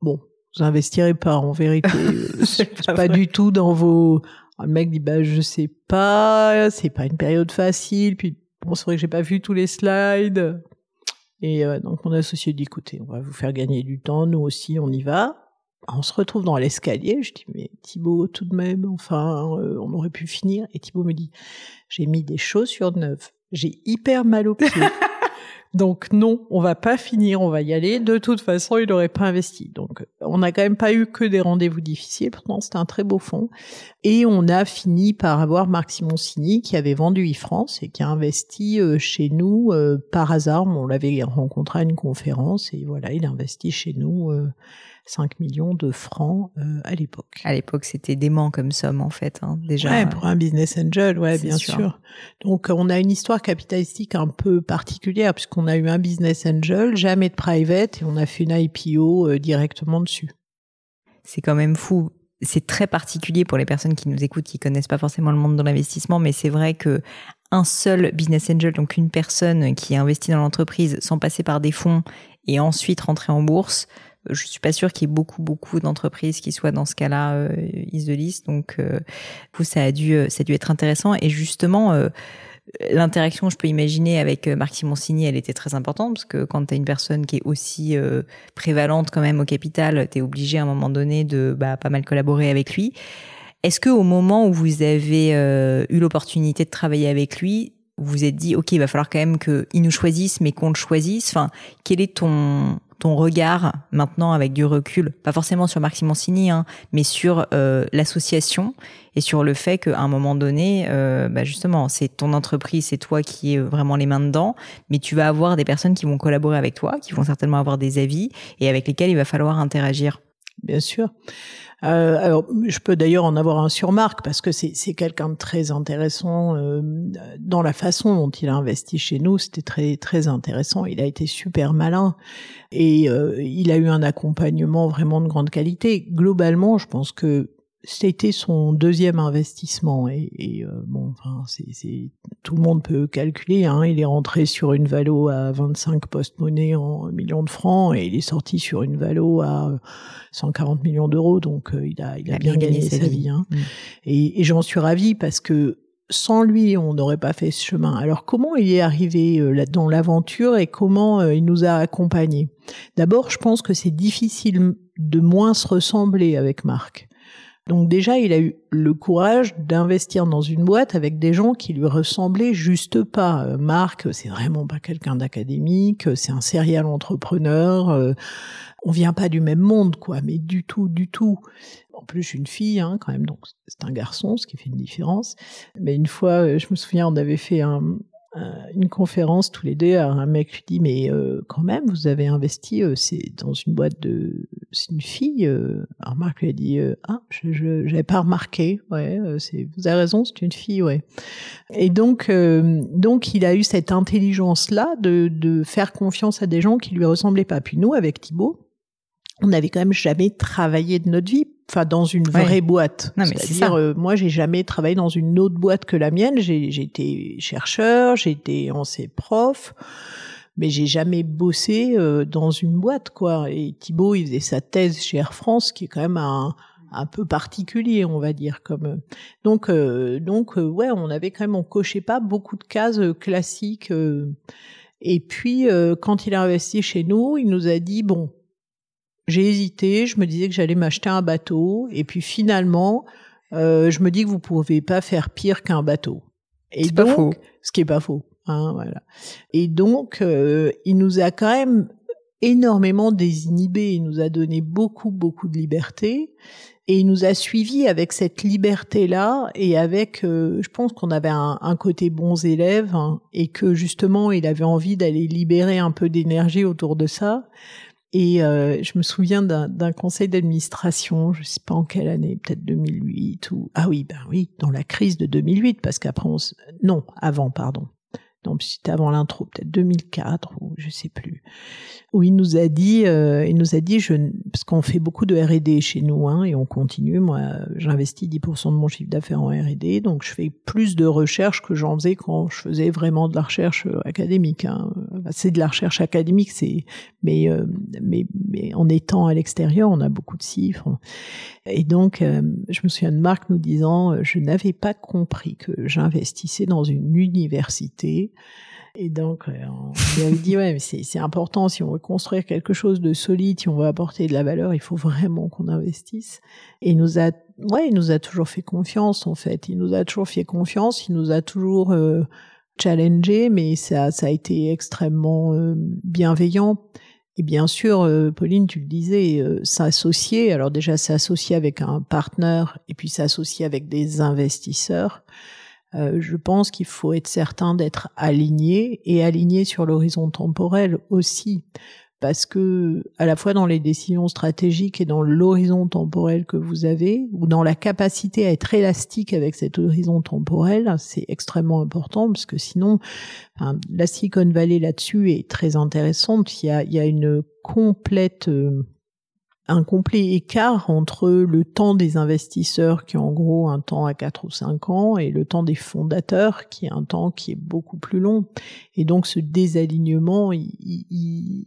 bon, vous investirez pas en vérité. *laughs* c'est pas, pas du tout dans vos. Le mec dit bah je sais pas, c'est pas une période facile. Puis Bon, c'est vrai que j'ai pas vu tous les slides. Et euh, donc mon associé dit écoutez, on va vous faire gagner du temps, nous aussi on y va. On se retrouve dans l'escalier, je dis mais Thibaut tout de même, enfin euh, on aurait pu finir. Et Thibaut me dit j'ai mis des chaussures neuves, j'ai hyper mal aux pieds. *laughs* Donc non, on va pas finir, on va y aller. De toute façon, il n'aurait pas investi. Donc on n'a quand même pas eu que des rendez-vous difficiles. Pourtant, c'était un très beau fond. Et on a fini par avoir Marc Simoncini qui avait vendu e-France et qui a investi euh, chez nous euh, par hasard. On l'avait rencontré à une conférence et voilà, il a investi chez nous. Euh, 5 millions de francs euh, à l'époque. À l'époque, c'était dément comme somme en fait, hein, déjà. Ouais, pour un business angel, ouais, bien sûr. Donc, on a une histoire capitalistique un peu particulière puisqu'on a eu un business angel, jamais de private, et on a fait une IPO euh, directement dessus. C'est quand même fou. C'est très particulier pour les personnes qui nous écoutent, qui connaissent pas forcément le monde de l'investissement, mais c'est vrai que un seul business angel, donc une personne qui investit dans l'entreprise sans passer par des fonds et ensuite rentrer en bourse, je suis pas sûre qu'il y ait beaucoup beaucoup d'entreprises qui soient dans ce cas-là euh. Donc, euh, ça a dû ça a dû être intéressant. Et justement. Euh, L'interaction, je peux imaginer, avec euh, Marc Simoncini, elle était très importante parce que quand tu as une personne qui est aussi euh, prévalente quand même au capital, tu es obligé à un moment donné de bah, pas mal collaborer avec lui. Est-ce que au moment où vous avez euh, eu l'opportunité de travailler avec lui, vous vous êtes dit, OK, il va falloir quand même qu'il nous choisisse, mais qu'on le choisisse? Enfin, quel est ton ton regard maintenant avec du recul, pas forcément sur Marc Simoncini, hein, mais sur euh, l'association et sur le fait qu'à un moment donné, euh, bah justement, c'est ton entreprise, c'est toi qui es vraiment les mains dedans, mais tu vas avoir des personnes qui vont collaborer avec toi, qui vont certainement avoir des avis et avec lesquels il va falloir interagir. Bien sûr. Euh, alors, je peux d'ailleurs en avoir un sur Marc parce que c'est quelqu'un de très intéressant euh, dans la façon dont il a investi chez nous. C'était très très intéressant. Il a été super malin et euh, il a eu un accompagnement vraiment de grande qualité. Globalement, je pense que c'était son deuxième investissement et, et euh, bon, enfin, c'est, tout le monde peut calculer. Hein, il est rentré sur une valo à 25 post-monnaie en millions de francs et il est sorti sur une valo à 140 millions d'euros. Donc euh, il a, il a, bien, gagné, sa vie. Hein. Mm. Et, et j'en suis ravie parce que sans lui, on n'aurait pas fait ce chemin. Alors comment il est arrivé euh, dans l'aventure et comment il nous a accompagnés? D'abord, je pense que c'est difficile de moins se ressembler avec Marc. Donc déjà, il a eu le courage d'investir dans une boîte avec des gens qui lui ressemblaient juste pas. Euh, Marc, c'est vraiment pas quelqu'un d'académique, c'est un serial entrepreneur. Euh, on vient pas du même monde, quoi, mais du tout, du tout. En plus, une fille, hein, quand même, donc c'est un garçon, ce qui fait une différence. Mais une fois, euh, je me souviens, on avait fait un, euh, une conférence tous les deux, un mec lui dit mais euh, quand même vous avez investi euh, c'est dans une boîte de c'est une fille alors Marc lui a dit ah je j'avais pas remarqué ouais c'est vous avez raison c'est une fille ouais. Et donc donc il a eu cette intelligence là de de faire confiance à des gens qui lui ressemblaient pas. Puis nous avec Thibaut on n'avait quand même jamais travaillé de notre vie enfin dans une vraie boîte. C'est-à-dire, euh, moi, j'ai jamais travaillé dans une autre boîte que la mienne. J'ai été chercheur, j'ai été ancien prof, mais j'ai jamais bossé euh, dans une boîte, quoi. Et Thibaut, il faisait sa thèse chez Air France, qui est quand même un, un peu particulier, on va dire. Comme euh, donc, donc, ouais, on avait quand même, on cochait pas beaucoup de cases classiques. et puis, quand il a investi chez nous, il nous a dit bon j'ai hésité, je me disais que j'allais m'acheter un bateau, et puis finalement, euh, je me dis que vous pouvez pas faire pire qu'un bateau. Et donc, pas faux. ce qui est pas faux, hein, voilà. Et donc, euh, il nous a quand même énormément désinhibé, il nous a donné beaucoup, beaucoup de liberté, et il nous a suivis avec cette liberté-là, et avec, euh, je pense qu'on avait un, un, côté bons élèves, hein, et que justement, il avait envie d'aller libérer un peu d'énergie autour de ça. Et euh, je me souviens d'un conseil d'administration, je sais pas en quelle année, peut-être 2008 ou ah oui, ben oui, dans la crise de 2008, parce qu'après on non, avant, pardon donc c'était avant l'intro, peut-être 2004 ou je sais plus, où il nous a dit, euh, il nous a dit, je, parce qu'on fait beaucoup de R&D chez nous, hein, et on continue. Moi, j'investis 10% de mon chiffre d'affaires en R&D, donc je fais plus de recherche que j'en faisais quand je faisais vraiment de la recherche euh, académique. Hein. C'est de la recherche académique, c'est, mais, euh, mais, mais en étant à l'extérieur, on a beaucoup de chiffres. Et donc, euh, je me souviens de Marc nous disant, je n'avais pas compris que j'investissais dans une université et donc, euh, on lui dit, ouais, mais c'est important, si on veut construire quelque chose de solide, si on veut apporter de la valeur, il faut vraiment qu'on investisse. Et il nous a, ouais, il nous a toujours fait confiance, en fait. Il nous a toujours fait confiance, il nous a toujours euh, challengé, mais ça, ça a été extrêmement euh, bienveillant. Et bien sûr, euh, Pauline, tu le disais, s'associer, alors déjà s'associer avec un partenaire et puis s'associer avec des investisseurs. Euh, je pense qu'il faut être certain d'être aligné et aligné sur l'horizon temporel aussi. Parce que à la fois dans les décisions stratégiques et dans l'horizon temporel que vous avez ou dans la capacité à être élastique avec cet horizon temporel, c'est extrêmement important parce que sinon la Silicon Valley là-dessus est très intéressante, il y a, il y a une complète euh, un complet écart entre le temps des investisseurs qui est en gros un temps à 4 ou 5 ans et le temps des fondateurs qui est un temps qui est beaucoup plus long. Et donc ce désalignement, il,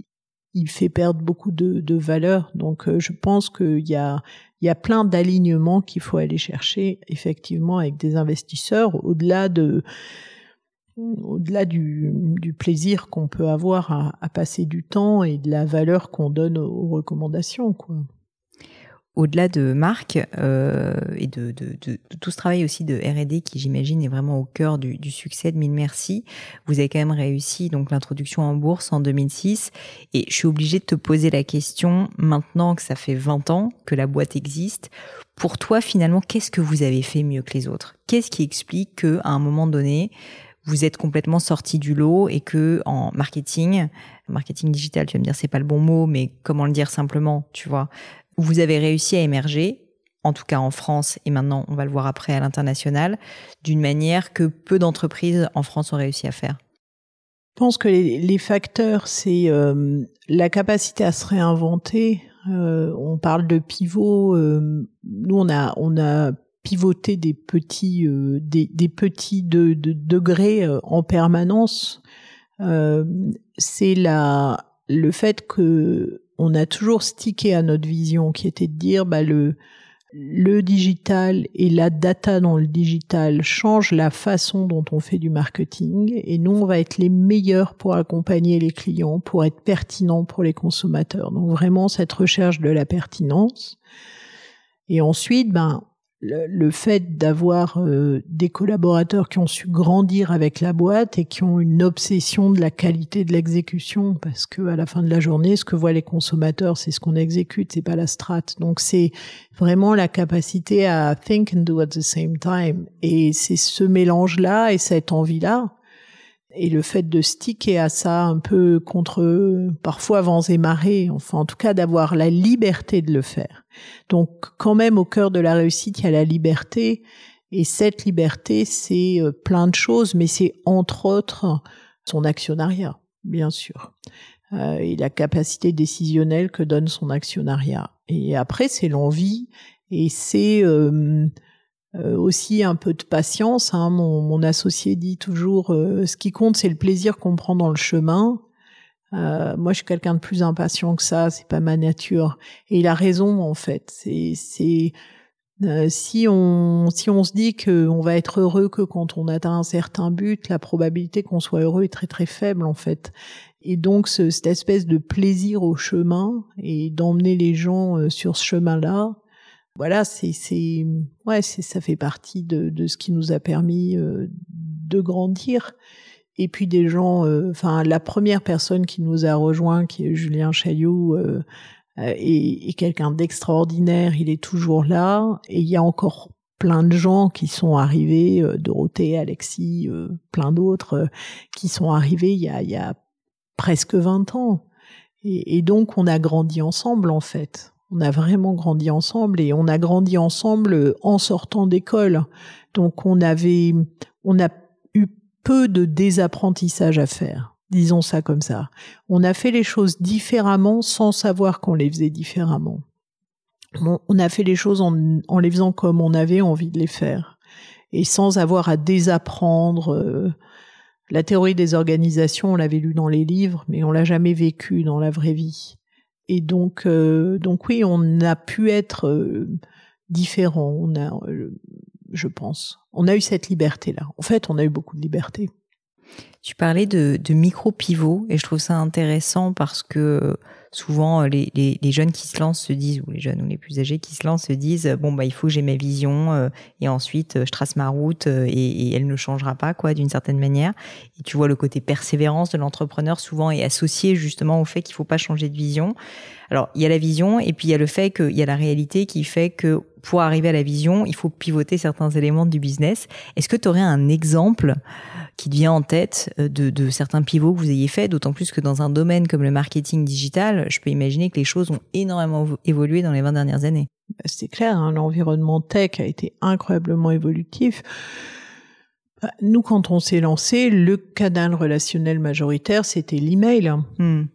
fait perdre beaucoup de, valeur. Donc, je pense qu'il y a, il y a plein d'alignements qu'il faut aller chercher effectivement avec des investisseurs au-delà de au-delà du, plaisir qu'on peut avoir à, passer du temps et de la valeur qu'on donne aux recommandations quoi au-delà de Marc euh, et de, tout ce travail aussi de R&D qui j'imagine est vraiment au cœur du, du, succès de Mille Merci, vous avez quand même réussi donc l'introduction en bourse en 2006 et je suis obligée de te poser la question maintenant que ça fait 20 ans que la boîte existe. Pour toi finalement, qu'est-ce que vous avez fait mieux que les autres? Qu'est-ce qui explique que à un moment donné vous êtes complètement sorti du lot et que en marketing, marketing digital, tu vas me dire c'est pas le bon mot, mais comment le dire simplement, tu vois, vous avez réussi à émerger, en tout cas en France, et maintenant on va le voir après à l'international, d'une manière que peu d'entreprises en France ont réussi à faire Je pense que les, facteurs, c'est euh, la capacité à se réinventer. Euh, on parle de pivot. Euh, nous, on a, on a pivoté des petits, des, des, petits de, de degrés en permanence. c'est la, le fait que on a toujours stické à notre vision qui était de dire bah, le, le digital et la data dans le digital changent la façon dont on fait du marketing et nous on va être les meilleurs pour accompagner les clients, pour être pertinents pour les consommateurs. Donc vraiment cette recherche de la pertinence. Et ensuite, ben le, fait d'avoir euh, des collaborateurs qui ont su grandir avec la boîte et qui ont une obsession de la qualité de l'exécution parce que à la fin de la journée ce que voient les consommateurs c'est ce qu'on exécute c'est pas la strat. Donc c'est vraiment la capacité à think and do at the same time. Et c'est ce mélange là et cette envie là et le fait de sticker à ça un peu contre parfois vents et marées, enfin en tout cas d'avoir la liberté de le faire. Donc quand même au cœur de la réussite, il y a la liberté et cette liberté, c'est euh, plein de choses, mais c'est entre autres son actionnariat, bien sûr, euh, et la capacité décisionnelle que donne son actionnariat. Et après, c'est l'envie et c'est euh, aussi un peu de patience. Hein. Mon, mon, associé dit toujours euh, ce qui compte, c'est le plaisir qu'on prend dans le chemin. Euh, moi, je suis quelqu'un de plus impatient que ça. C'est pas ma nature. Et il a raison en fait. C'est c'est si on si on se dit qu'on va être heureux que quand on atteint un certain but, la probabilité qu'on soit heureux est très très faible en fait. Et donc ce, cette espèce de plaisir au chemin et d'emmener les gens sur ce chemin-là, voilà, c'est ouais, c'est ça fait partie de de ce qui nous a permis euh, de grandir. Et puis des gens, euh, enfin la première personne qui nous a rejoint, qui est Julien Chaillot, euh, est, est quelqu'un d'extraordinaire. Il est toujours là, et il y a encore plein de gens qui sont arrivés, Dorothée, Alexis, plein d'autres, qui sont arrivés il y a, il y a presque 20 ans. Et donc on a grandi ensemble en fait on a vraiment grandi ensemble et on a grandi ensemble en sortant d'école. Donc on avait, on a eu peu de désapprentissage à faire. Disons ça comme ça. On a fait les choses différemment sans savoir qu'on les faisait différemment. On a fait les choses en, en, les faisant comme on avait envie de les faire et sans avoir à désapprendre. Euh, la théorie des organisations, on l'avait lu dans les livres, mais on l'a jamais vécu dans la vraie vie. Et donc, euh, donc oui, on a pu être euh, différent. On a, euh, je pense, on a eu cette liberté-là. En fait, on a eu beaucoup de liberté. Tu parlais de, de micro-pivots et je trouve ça intéressant parce que souvent euh, les, les, les, jeunes qui se lancent se disent, ou les jeunes ou les plus âgés qui se lancent se disent, bon bah il faut que j'ai ma vision euh, et ensuite euh, je trace ma route et, et, elle ne changera pas quoi d'une certaine manière. Et tu vois le côté persévérance de l'entrepreneur souvent est associé justement au fait qu'il faut pas changer de vision. Alors il y a la vision et puis il y a le fait qu'il y a la réalité qui fait que pour arriver à la vision, il faut pivoter certains éléments du business. Est-ce que tu aurais un exemple qui te vient en tête de, de certains pivots que vous ayez fait, d'autant plus que dans un domaine comme le marketing digital, je peux imaginer que les choses ont énormément évolué dans les 20 dernières années. Bah, c'est clair, hein, l'environnement tech a été incroyablement évolutif. Bah, nous, quand on s'est lancé, le canal relationnel majoritaire, c'était l'email. Hmm.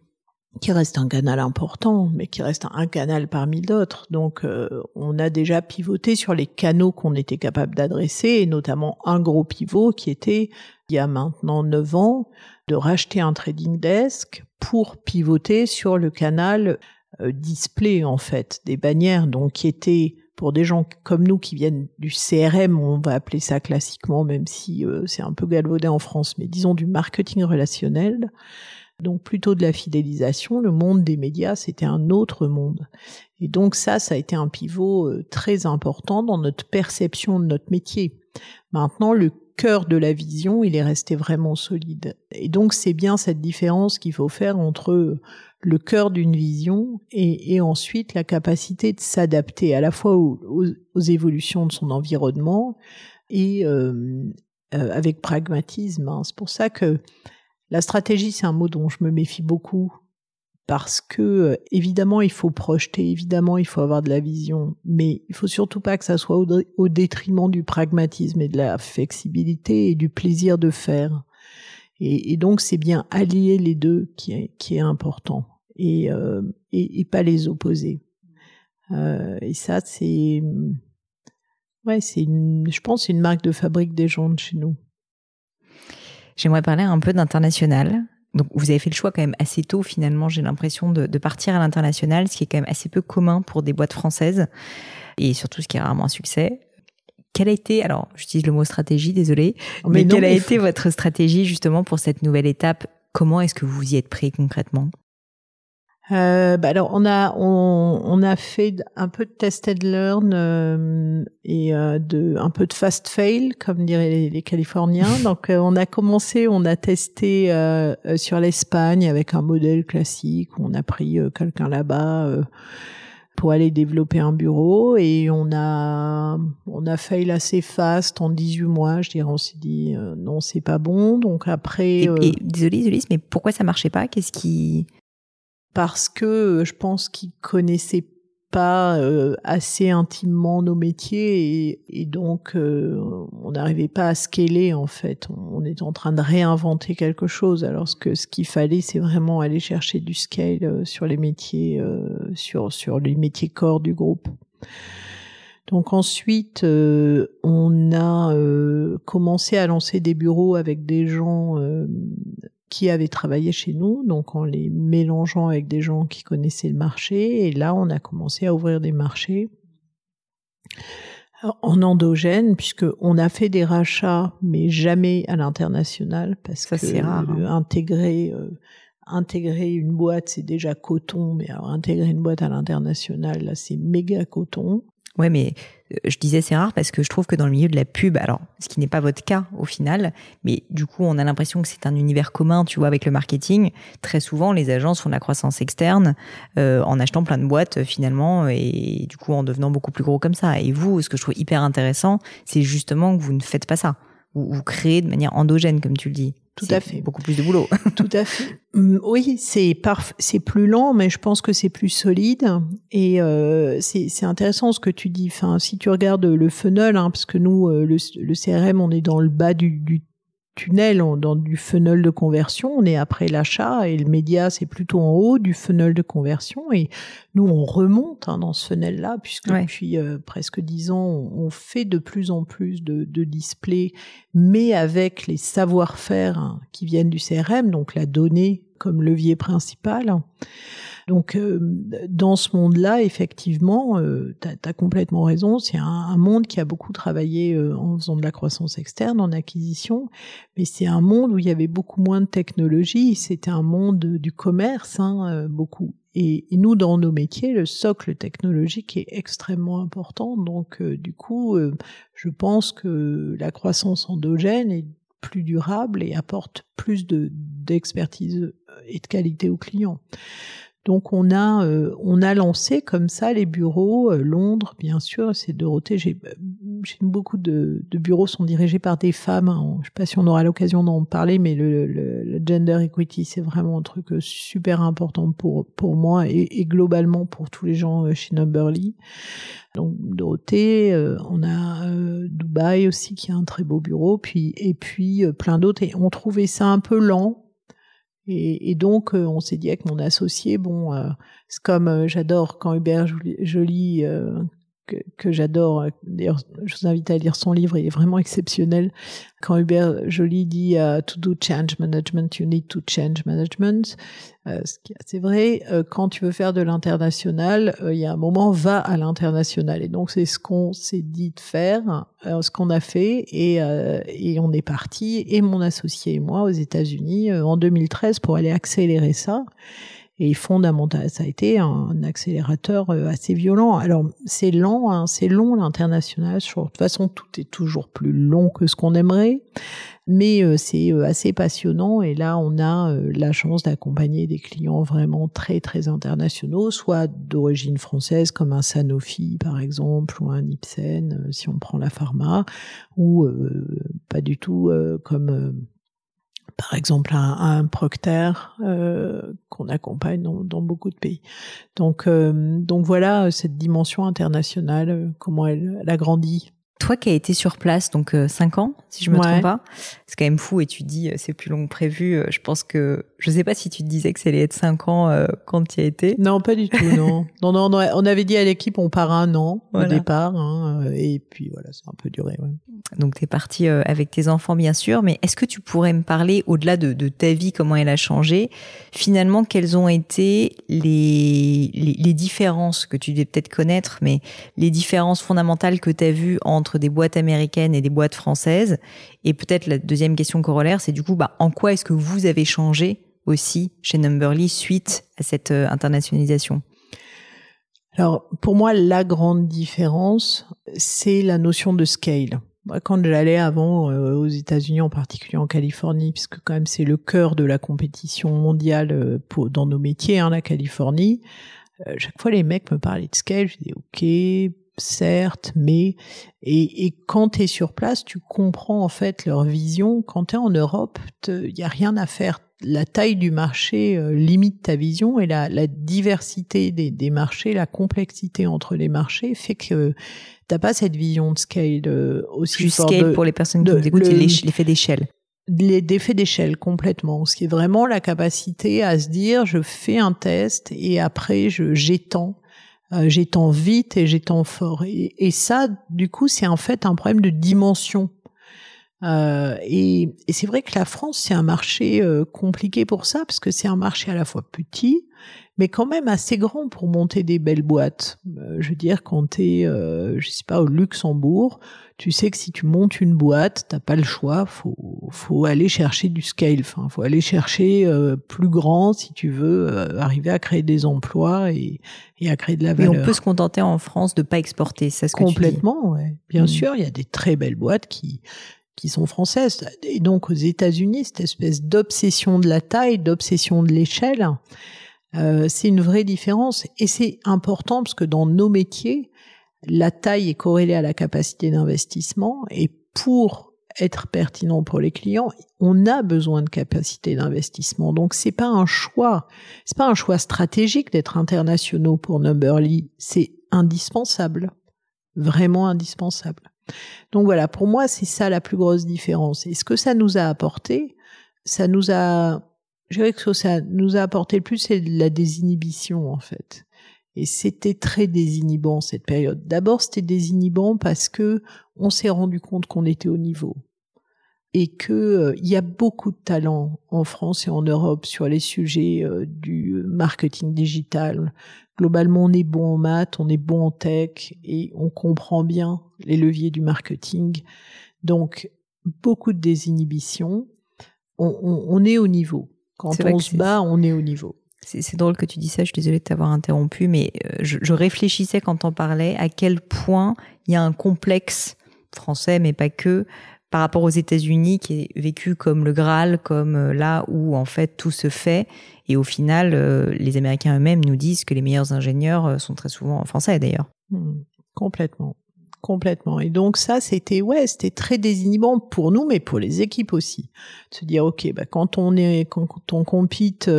qui reste un canal important, mais qui reste un canal parmi d'autres. Donc, euh, on a déjà pivoté sur les canaux qu'on était capable d'adresser, et notamment un gros pivot qui était, il y a maintenant neuf ans, de racheter un trading desk pour pivoter sur le canal euh, display, en fait, des bannières, donc qui était pour des gens comme nous qui viennent du CRM, on va appeler ça classiquement, même si euh, c'est un peu galvaudé en France, mais disons du marketing relationnel, donc plutôt de la fidélisation, le monde des médias, c'était un autre monde. Et donc ça, ça a été un pivot euh, très important dans notre perception de notre métier. Maintenant, le cœur de la vision, il est resté vraiment solide. Et donc c'est bien cette différence qu'il faut faire entre le cœur d'une vision et, ensuite la capacité de s'adapter à la fois aux, évolutions de son environnement et euh, euh, avec pragmatisme. Hein. C'est pour ça que la stratégie, c'est un mot dont je me méfie beaucoup parce que euh, évidemment il faut projeter, évidemment il faut avoir de la vision, mais il faut surtout pas que ça soit au, détriment du pragmatisme et de la flexibilité et du plaisir de faire. Et, donc c'est bien allier les deux qui est, important et, euh, et, pas les opposer. Euh, et ça c'est ouais c'est je pense une marque de fabrique des gens de chez nous. J'aimerais parler un peu d'international. Donc, vous avez fait le choix quand même assez tôt, finalement, j'ai l'impression, de, de, partir à l'international, ce qui est quand même assez peu commun pour des boîtes françaises, et surtout ce qui est rarement un succès. Quelle a été, alors j'utilise le mot stratégie, désolé, mais, quelle a été votre stratégie justement pour cette nouvelle étape? Comment est-ce que vous y êtes pris concrètement? Euh, bah alors on a on, on, a fait un peu de test and learn euh, et euh, de un peu de fast fail comme diraient les, les Californiens. *laughs* Donc euh, on a commencé, on a testé euh, sur l'Espagne avec un modèle classique. On a pris quelqu'un là-bas pour aller développer un bureau et on a on a fail assez fast en 18 mois. Je dirais on s'est dit non c'est pas bon. Donc après. Et, et, désolé, désolé, mais pourquoi ça marchait pas? Qu'est-ce qui parce que euh, je pense qu'ils connaissaient pas euh, assez intimement nos métiers et, donc euh, on n'arrivait pas à scaler en fait. On, est en train de réinventer quelque chose alors que ce qu'il fallait c'est vraiment aller chercher du scale sur les métiers sur sur les métiers corps du groupe. Donc ensuite, on a commencé à lancer des bureaux avec des gens qui avaient travaillé chez nous, donc en les mélangeant avec des gens qui connaissaient le marché. Et là, on a commencé à ouvrir des marchés en endogène, puisque on a fait des rachats, mais jamais à l'international, parce que c'est rare, hein. intégrer euh, intégrer une boîte, c'est déjà coton, mais alors intégrer une boîte à l'international, là, c'est méga coton. Ouais, mais euh, je disais c'est rare parce que je trouve que dans le milieu de la pub, alors ce qui n'est pas votre cas au final, mais du coup on a l'impression que c'est un univers commun, tu vois, avec le marketing. Très souvent, les agences font de la croissance externe euh, en achetant plein de boîtes finalement et du coup en devenant beaucoup plus gros comme ça. Et vous, ce que je trouve hyper intéressant, c'est justement que vous ne faites pas ça. Vous, vous créez de manière endogène, comme tu le dis. Tout à fait. Beaucoup plus de boulot. *laughs* Tout à fait. Mm, oui, c'est c'est plus lent, mais je pense que c'est plus solide. Et euh, c'est intéressant ce que tu dis. Enfin, si tu regardes le funnel, hein, parce que nous, euh, le, le, CRM, on est dans le bas du, du tunnel, dans du funnel de conversion, on est après l'achat et le média c'est plutôt en haut du funnel de conversion. Et nous on remonte hein, dans ce funnel-là puisque depuis euh, presque dix ans on, fait de plus en plus de, de displays, mais avec les savoir-faire hein, qui viennent du CRM, donc la donnée comme levier principal. Donc euh, dans ce monde-là, effectivement, euh, tu as, complètement raison, c'est un, monde qui a beaucoup travaillé euh, en faisant de la croissance externe, en acquisition, mais c'est un monde où il y avait beaucoup moins de technologie, c'était un monde du commerce, hein, beaucoup. Et, nous, dans nos métiers, le socle technologique est extrêmement important. Donc, du coup, je pense que la croissance endogène est plus durable et apporte plus de d'expertise et de qualité aux clients. Donc on a euh, on a lancé comme ça les bureaux euh, Londres bien sûr c'est Dorothée. J'ai beaucoup de, de, bureaux sont dirigés par des femmes hein. je sais pas si on aura l'occasion d'en parler mais le, le, gender equity c'est vraiment un truc euh, super important pour pour moi et, et globalement pour tous les gens chez Numberly. Donc Dorothée on a Dubaï aussi qui a un très beau bureau puis et puis plein d'autres. Et on trouvait ça un peu lent Et, et donc, on s'est dit avec mon associé, bon, c'est comme j'adore quand Hubert Joly que, que j'adore. D'ailleurs, je vous invite à lire son livre, il est vraiment exceptionnel. Quand Hubert Joly dit uh, To do change management, you need to change management. Euh, vrai. Euh, quand tu veux faire de l'international, euh, il y a un moment, va à l'international. Et donc, c'est ce qu'on s'est dit de faire, ce qu'on a fait. Et on est parti, et mon associé et moi, aux États-Unis en 2013 pour aller accélérer ça. Et fondamental, ça a été un accélérateur euh, assez violent. Alors c'est lent, hein, c'est long l'international. De toute façon, tout est toujours plus long que ce qu'on aimerait, mais euh, c'est euh, assez passionnant. Et là, on a la chance d'accompagner des clients vraiment très très internationaux, soit d'origine française comme un Sanofi par exemple, ou un Ipsen si on prend la pharma, ou pas du tout comme par exemple un, un Procter euh, qu'on accompagne dans, beaucoup de pays. Donc, euh, donc voilà cette dimension internationale, euh, comment elle, elle a grandi toi qui as été sur place, donc euh, cinq ans, si je me trompe pas, c'est quand même fou et tu dis euh, c'est plus long que prévu. Euh, je pense que je sais pas si tu te disais que ça allait être cinq ans quand tu y as été. Non, pas du tout, *laughs* non. non, non, on avait dit à l'équipe on part un an au départ, hein, et puis voilà, c'est un peu duré. Ouais. Donc tu es parti avec tes enfants bien sûr, mais est-ce que tu pourrais me parler au-delà de, de, ta vie, comment elle a changé Finalement, quelles ont été les, les, les différences que tu devais peut-être connaître, mais les différences fondamentales que tu as vues entre des boîtes américaines et des boîtes françaises. Et peut-être la deuxième question corollaire, c'est du coup, bah, en quoi est-ce que vous avez changé aussi chez Numberly suite à cette euh, internationalisation? Alors, pour moi, la grande différence, c'est la notion de scale. Quand j'allais avant euh, aux États-Unis, en particulier en Californie, puisque quand même c'est le cœur de la compétition mondiale euh, pour, dans nos métiers, hein, la Californie, chaque fois les mecs me parlaient de scale, je disais ok, certes, mais et, et quand tu es sur place, tu comprends en fait leur vision. Quand tu es en Europe, il y a rien à faire. La taille du marché euh, limite ta vision et la, la diversité des, des, marchés, la complexité entre les marchés fait que t'as pas cette vision de scale euh, aussi Juste scale pour les personnes qui nous écoutent, l'effet d'échelle l'effet d'échelle complètement, ce qui est vraiment la capacité à se dire je fais un test et après je j'étends euh, j'étends vite et j'étends fort. Et, et, ça, du coup, c'est en fait un problème de dimension. Euh, et, et c'est vrai que la France, c'est un marché euh, compliqué pour ça, parce que c'est un marché à la fois petit, mais quand même assez grand pour monter des belles boîtes. Euh, je veux dire, quand tu es, euh, je sais pas, au Luxembourg, tu sais que si tu montes une boîte, t'as pas le choix, faut faut aller chercher du scale, enfin faut aller chercher euh, plus grand si tu veux euh, arriver à créer des emplois et, et à créer de la valeur. Mais on peut se contenter en France de pas exporter, c'est ce que Complètement, tu dis? ouais. Bien mmh. sûr, il y a des très belles boîtes qui qui sont françaises. Et donc aux États-Unis, cette espèce d'obsession de la taille, d'obsession de l'échelle, euh, c'est une vraie différence. Et c'est important parce que dans nos métiers, la taille est corrélée à la capacité d'investissement et pour être pertinent pour les clients, on a besoin de capacité d'investissement. Donc c'est pas un choix, c'est pas un choix stratégique d'être internationaux pour Numberly, c'est indispensable, vraiment indispensable. Donc voilà, pour moi c'est ça la plus grosse différence. Et ce que ça nous a apporté, ça nous a, je dirais que ce que ça nous a apporté le plus, c'est la désinhibition en fait. Et c'était très désinhibant cette période. D'abord, c'était désinhibant parce que on s'est rendu compte qu'on était au niveau et que euh, il y a beaucoup de talents en France et en Europe sur les sujets euh, du marketing digital. Globalement, on est bon en maths, on est bon en tech et on comprend bien les leviers du marketing. Donc, beaucoup de désinhibition. On, on, on est au niveau. Quand on se bat, on est au niveau. C'est drôle que tu dis ça, je suis désolée de t'avoir interrompu, mais euh, je, je réfléchissais quand on parlait à quel point il y a un complexe français, mais pas que, par rapport aux États-Unis, qui est vécu comme le Graal, comme euh, là où en fait tout se fait. Et au final, euh, les Américains eux-mêmes nous disent que les meilleurs ingénieurs sont très souvent français d'ailleurs. Hmm, complètement. Complètement. Et donc ça, c'était ouais, c'était très désinhibant pour nous, mais pour les équipes aussi. Se dire, ok, bah quand on est, quand on compite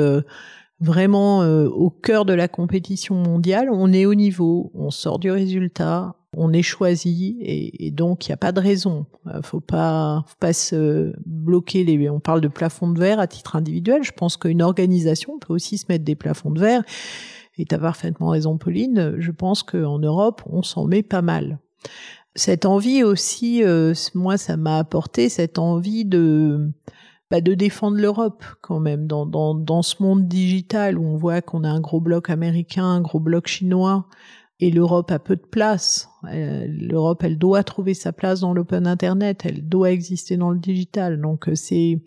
vraiment euh, au cœur de la compétition mondiale, on est au niveau, on sort du résultat, On est choisi et, donc il n'y a pas de raison. Euh, faut pas, faut pas se bloquer les. On parle de plafond de verre à titre individuel. Je pense qu'une organisation peut aussi se mettre des plafonds de verre. Et tu as parfaitement raison, Pauline. Je pense qu'en Europe, on s'en met pas mal. Cette envie aussi, euh, moi, ça m'a apporté cette envie de bah, de défendre l'Europe quand même dans, dans, dans ce monde digital où on voit qu'on a un gros bloc américain, un gros bloc chinois et l'Europe a peu de place. Euh, L'Europe, elle doit trouver sa place dans l'open internet, elle doit exister dans le digital. Donc euh, c'est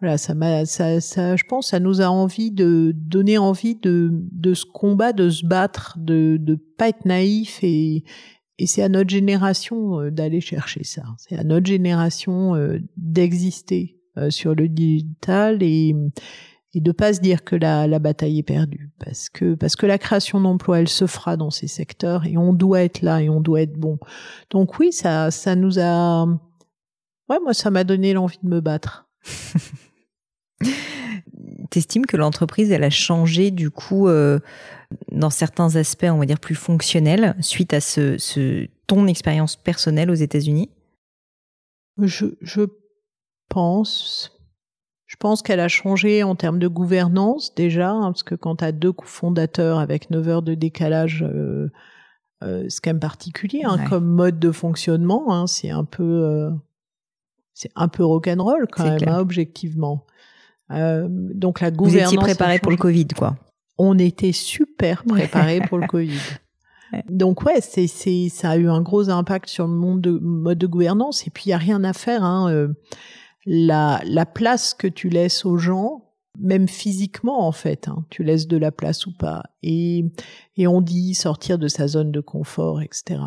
voilà, ça m'a, ça, ça, je pense, ça nous a envie de donner envie de de ce combat, de se battre, de de pas être naïf et et c'est à notre génération euh, d'aller chercher ça. C'est à notre génération d'exister sur le digital et et de pas se dire que la, la bataille est perdue parce que parce que la création d'emplois elle se fera dans ces secteurs et on doit être là et on doit être bon. Donc oui ça ça nous a ouais moi ça m'a donné l'envie de me battre. *laughs* T'estimes que l'entreprise elle a changé du coup euh, dans certains aspects on va dire plus fonctionnels suite à ce, ce ton expérience personnelle aux États-Unis? Je je pense je pense qu'elle a changé en termes de gouvernance déjà, hein, parce que quand tu as deux fondateurs avec 9 heures de décalage, euh, euh, c'est quand même particulier hein, comme mode de fonctionnement. Hein, c'est un peu, euh, c'est un peu rock'n'roll quand même, objectivement. Euh, donc la gouvernance. Vous étiez préparé pour le Covid, quoi. On était super préparé pour le *laughs* Covid. Donc ouais, c'est c'est ça a eu un gros impact sur le monde de mode de gouvernance et puis il y a rien à faire. Hein, la, la place que tu laisses aux gens, même physiquement en fait, hein, tu laisses de la place ou pas. Et, et on dit sortir de sa zone de confort, etc.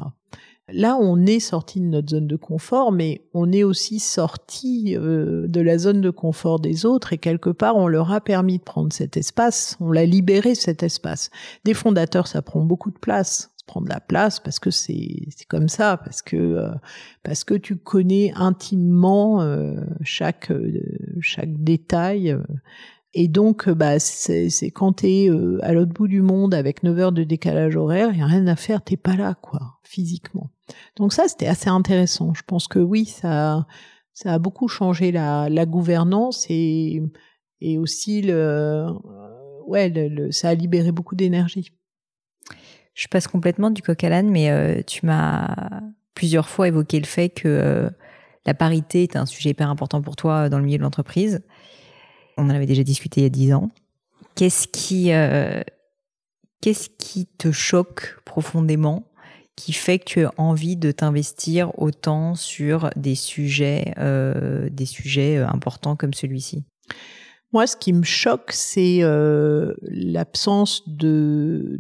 Là, on est sorti de notre zone de confort, mais on est aussi sorti euh, de la zone de confort des autres et quelque part, on leur a permis de prendre cet espace, on l'a libéré cet espace. Des fondateurs, ça prend beaucoup de place prendre la place parce que c'est comme ça parce que euh, parce que tu connais intimement euh, chaque euh, chaque détail et donc bah c'est quand t'es à l'autre bout du monde avec 9 heures de décalage horaire il y a rien à faire t'es pas là quoi physiquement. Donc ça c'était assez intéressant. Je pense que oui ça ça a beaucoup changé la la gouvernance et et aussi le ouais le, ça a libéré beaucoup d'énergie je passe complètement du coq à l'âne, mais euh, tu m'as plusieurs fois évoqué le fait que euh, la parité est un sujet hyper important pour toi dans le milieu de l'entreprise. On en avait déjà discuté il y a dix ans. Qu'est-ce qui, euh, qu'est-ce qui te choque profondément, qui fait que tu as envie de t'investir autant sur des sujets, des sujets importants comme celui-ci? Moi, ce qui me choque, c'est euh, l'absence de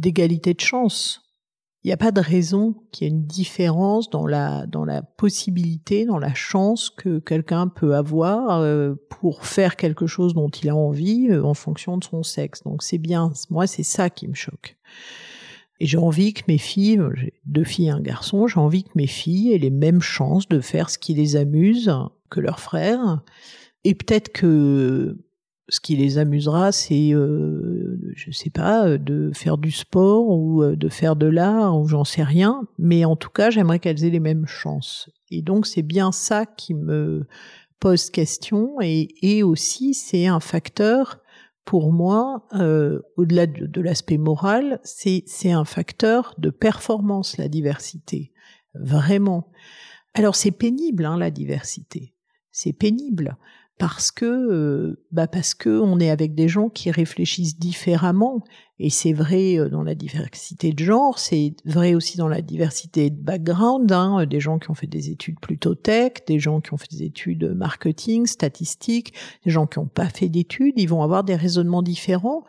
d'égalité de chance. Il n'y a pas de raison qu'il y ait une différence dans la dans la possibilité, dans la chance que quelqu'un peut avoir euh, pour faire quelque chose dont il a envie euh, en fonction de son sexe. Donc c'est bien. Moi, c'est ça qui me choque. Et j'ai envie que mes filles, j'ai deux filles et un garçon, j'ai envie que mes filles aient les mêmes chances de faire ce qui les amuse que leurs frères et peut-être que ce qui les amusera, c'est, euh, je sais pas, de faire du sport ou euh, de faire de l'art ou j'en sais rien. Mais en tout cas, j'aimerais qu'elles aient les mêmes chances. Et donc, c'est bien ça qui me pose question. Et, aussi, c'est un facteur pour moi, euh, au-delà de, l'aspect moral, c'est c'est un facteur de performance la diversité, vraiment. Alors c'est pénible hein, la diversité, c'est pénible parce que euh, bah parce que on est avec des gens qui réfléchissent différemment et c'est vrai euh, dans la diversité de genre, c'est vrai aussi dans la diversité de background, hein, des gens qui ont fait des études plutôt tech, des gens qui ont fait des études marketing, statistiques, des gens qui n'ont pas fait d'études, ils vont avoir des raisonnements différents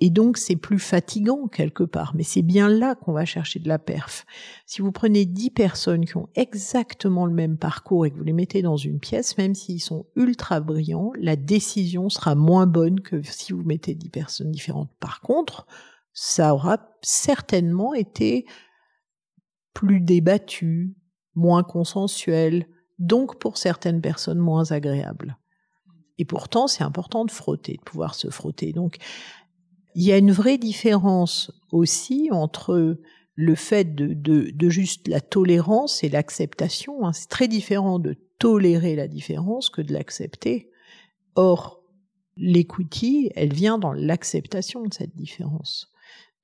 et donc c'est plus fatigant quelque part. Mais c'est bien là qu'on va chercher de la perf. Si vous prenez dix personnes qui ont exactement le même parcours et que vous les mettez dans une pièce, même s'ils sont ultra brillants, la décision sera moins bonne que si vous mettez dix personnes différentes. Par contre, ça aura certainement été plus débattu, moins consensuel, donc pour certaines personnes moins agréable. Et pourtant, c'est important de frotter, de pouvoir se frotter. Donc, il y a une vraie différence aussi entre le fait de, juste la tolérance et l'acceptation. Hein. C'est très différent de tolérer la différence que de l'accepter. Or, l'equity, elle vient dans l'acceptation de cette différence.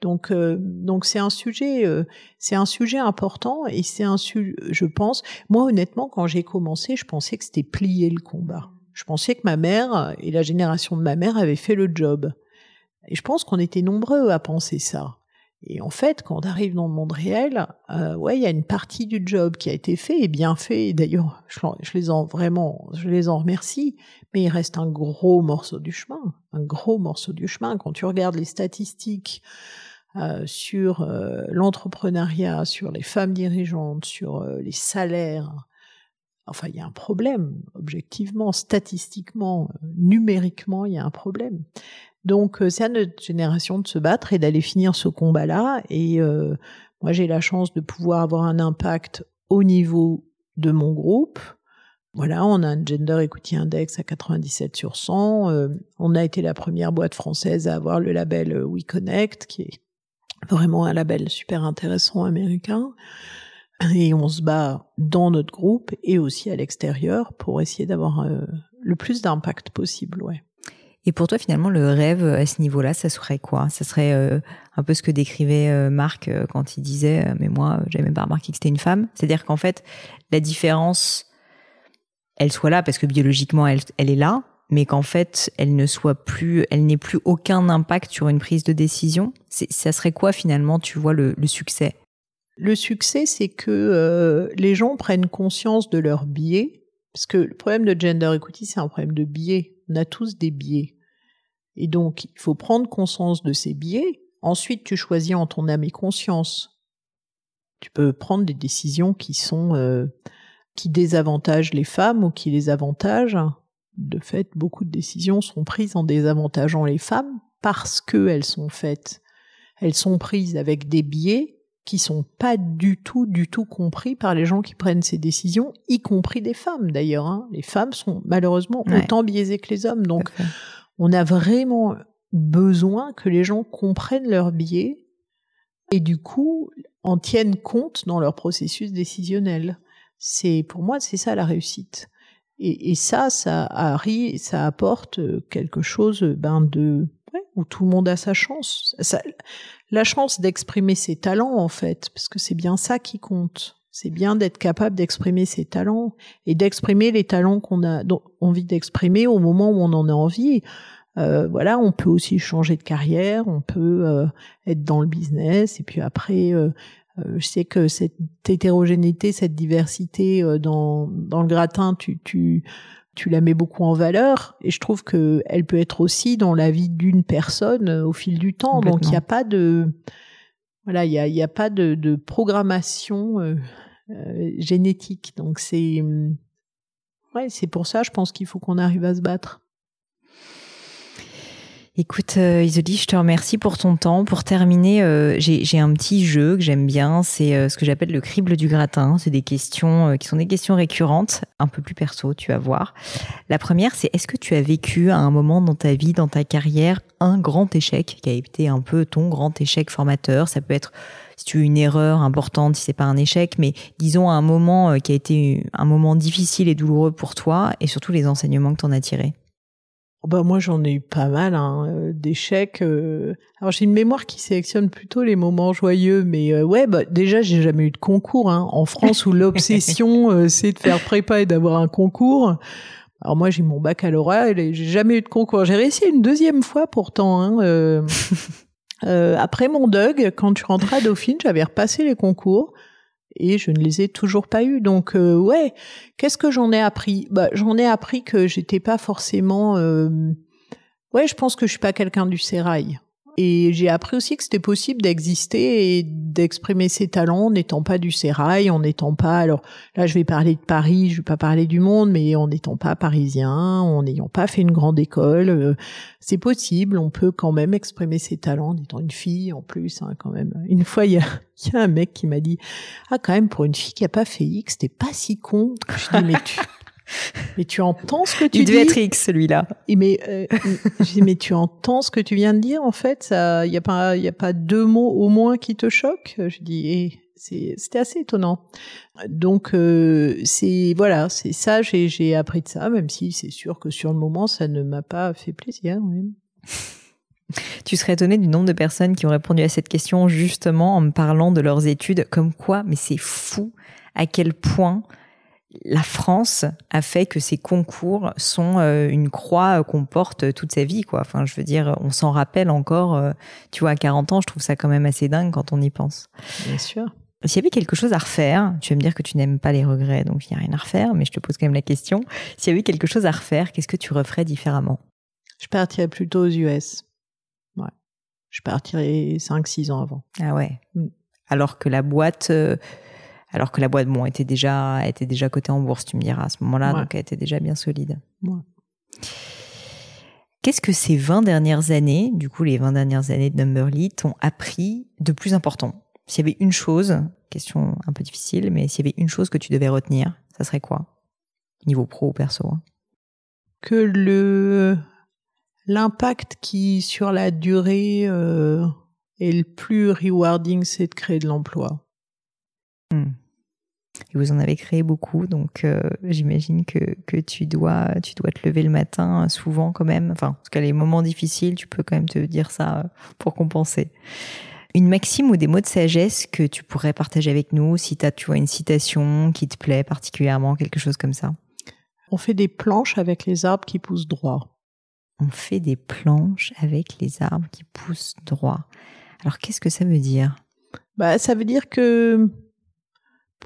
Donc, euh, donc c'est un sujet, euh, c'est un sujet important et c'est un sujet, je pense. Moi, honnêtement, quand j'ai commencé, je pensais que c'était plier le combat. Je pensais que ma mère et la génération de ma mère avaient fait le job. Et je pense qu'on était nombreux à penser ça. Et en fait, quand on arrive dans le monde réel, euh, ouais, il y a une partie du job qui a été fait et bien fait. D'ailleurs, je, je, les en vraiment, je les en remercie. Mais il reste un gros morceau du chemin, un gros morceau du chemin. Quand tu regardes les statistiques euh, sur euh, l'entrepreneuriat, sur les femmes dirigeantes, sur euh, les salaires, enfin, il y a un problème. Objectivement, statistiquement, numériquement, il y a un problème. Donc euh, c'est à notre génération de se battre et d'aller finir ce combat-là. Et euh, moi j'ai la chance de pouvoir avoir un impact au niveau de mon groupe. Voilà, on a un Gender Equity Index à 97 sur 100. Euh, on a été la première boîte française à avoir le label WeConnect, qui est vraiment un label super intéressant américain. Et on se bat dans notre groupe et aussi à l'extérieur pour essayer d'avoir le plus d'impact possible, ouais. Et pour toi, finalement, le rêve à ce niveau-là, ça serait quoi? Ça serait euh, un peu ce que décrivait euh, Marc euh, quand il disait Mais moi, j'avais même pas remarqué que c'était une femme. C'est-à-dire qu'en fait, la différence, elle soit là parce que biologiquement, elle est là, mais qu'en fait, elle ne soit plus, elle n'ait plus aucun impact sur une prise de décision. Ça serait quoi finalement, tu vois, le, le succès? Le succès, c'est que les gens prennent conscience de leurs biais. Parce que le problème de gender equity, c'est un problème de biais. On a tous des biais. Et donc, il faut prendre conscience de ces biais. Ensuite, tu choisis en ton âme et conscience. Tu peux prendre des décisions qui sont euh, qui désavantagent les femmes ou qui les avantagent. De fait, beaucoup de décisions sont prises en désavantageant les femmes parce qu'elles sont faites. Elles sont prises avec des biais qui sont pas du tout, du tout compris par les gens qui prennent ces décisions, y compris des femmes d'ailleurs. Hein. Les femmes sont malheureusement autant biaisées que les hommes. Donc, on a vraiment besoin que les gens comprennent leurs biais et du coup en tiennent compte dans leur processus décisionnel. C'est pour moi c'est ça la réussite. Et, ça, ça arrive, ça apporte quelque chose ben de où tout le monde a sa chance. la chance d'exprimer ses talents en fait, parce que c'est bien ça qui compte. C'est bien d'être capable d'exprimer ses talents et d'exprimer les talents qu'on a envie d'exprimer au moment où on en a envie. Euh, voilà, on peut aussi changer de carrière, on peut euh, être dans le business et puis après, euh, je sais que cette hétérogénéité, cette diversité dans dans le gratin, tu tu tu la mets beaucoup en valeur et je trouve que elle peut être aussi dans la vie d'une personne au fil du temps. Donc il n'y a pas de voilà, il y a, a pas de, de programmation génétique. Donc c'est ouais, c'est pour ça, je pense qu'il faut qu'on arrive à se battre. Écoute, euh, Isoli, je te remercie pour ton temps. Pour terminer, euh, j'ai un petit jeu que j'aime bien. C'est euh, ce que j'appelle le crible du gratin. C'est des questions euh, qui sont des questions récurrentes, un peu plus perso, tu vas voir. La première, c'est est-ce que tu as vécu à un moment dans ta vie, dans ta carrière, un grand échec qui a été un peu ton grand échec formateur? Ça peut être si tu as une erreur importante, si c'est pas un échec, mais disons un moment qui a été un moment difficile et douloureux pour toi, et surtout les enseignements que tu en as tirés. Oh bah moi j'en ai eu pas mal hein, euh, d'échecs. Euh. Alors j'ai une mémoire qui sélectionne plutôt les moments joyeux, mais euh, ouais bah déjà j'ai jamais eu de concours hein. en France où l'obsession *laughs* c'est de faire prépa et d'avoir un concours. Alors moi j'ai mon baccalauréat et j'ai jamais eu de concours. J'ai réussi une deuxième fois pourtant. Hein, *laughs* après mon Doug, quand tu rentrais à Dauphine, j'avais repassé les concours et je ne les ai toujours pas eus. Donc euh, ouais, qu'est-ce que j'en ai appris? Bah j'en ai appris que j'étais pas forcément. Euh... Ouais, je pense que je suis pas quelqu'un du sérail. Et j'ai appris aussi que c'était possible d'exister et d'exprimer ses talents en n'étant pas du sérail, en n'étant pas. Alors là, je vais parler de Paris, je vais pas parler du monde, mais en n'étant pas parisien, en n'ayant pas fait une grande école, euh, c'est possible. On peut quand même exprimer ses talents en étant une fille en plus, hein, quand même. Une fois, il y a, *laughs* y a un mec qui m'a dit ah quand même pour une fille qui a pas fait X, t'es pas si con. Je dis mais tu Mais tu entends ce que tu Il dis devait être X celui-là. Mais, euh, mais tu entends ce que tu viens de dire en fait? Il n'y a pas, il a pas deux mots au moins qui te choquent? Je dis, eh, c'était assez étonnant. Donc euh, c'est voilà, c'est ça. J'ai, j'ai appris de ça, même si c'est sûr que sur le moment ça ne m'a pas fait plaisir. Oui. Tu serais étonné du nombre de personnes qui ont répondu à cette question justement en me parlant de leurs études, comme quoi, mais c'est fou à quel point la France a fait que ces concours sont euh, une croix qu'on porte toute sa vie, quoi. Enfin, je veux dire, on s'en rappelle encore. euh, Tu vois, à 40 ans, je trouve ça quand même assez dingue quand on y pense. Bien sûr. S'il y avait quelque chose à refaire, tu vas me dire que tu n'aimes pas les regrets, donc il n'y a rien à refaire, mais je te pose quand même la question. S'il y avait quelque chose à refaire, qu'est-ce que tu referais différemment? Je partirais plutôt aux US. Ouais. Je partirais 5-6 ans avant. Ah ouais. Mm. Alors que la boîte, euh, alors que la boîte, bon, était déjà, était déjà cotée en bourse, tu me diras à ce moment-là, Ouais. donc elle était déjà bien solide. Ouais. Qu'est-ce que ces 20 dernières années, du coup les 20 dernières années de Numberly, t'ont appris de plus important? S'il y avait une chose, question un peu difficile, mais s'il y avait une chose que tu devais retenir, ça serait quoi? Niveau pro ou perso hein Que le l'impact qui sur la durée euh, est le plus rewarding, c'est de créer de l'emploi. Hmm. Et vous en avez créé beaucoup, donc euh, j'imagine que, que tu, dois, tu dois te lever le matin euh, souvent quand même. Enfin, parce qu'à les moments difficiles, tu peux quand même te dire ça euh, pour compenser. Une maxime ou des mots de sagesse que tu pourrais partager avec nous, si tu as, tu vois, une citation qui te plaît particulièrement, quelque chose comme ça? On fait des planches avec les arbres qui poussent droit. On fait des planches avec les arbres qui poussent droit. Alors, qu'est-ce que ça veut dire? Bah, ça veut dire que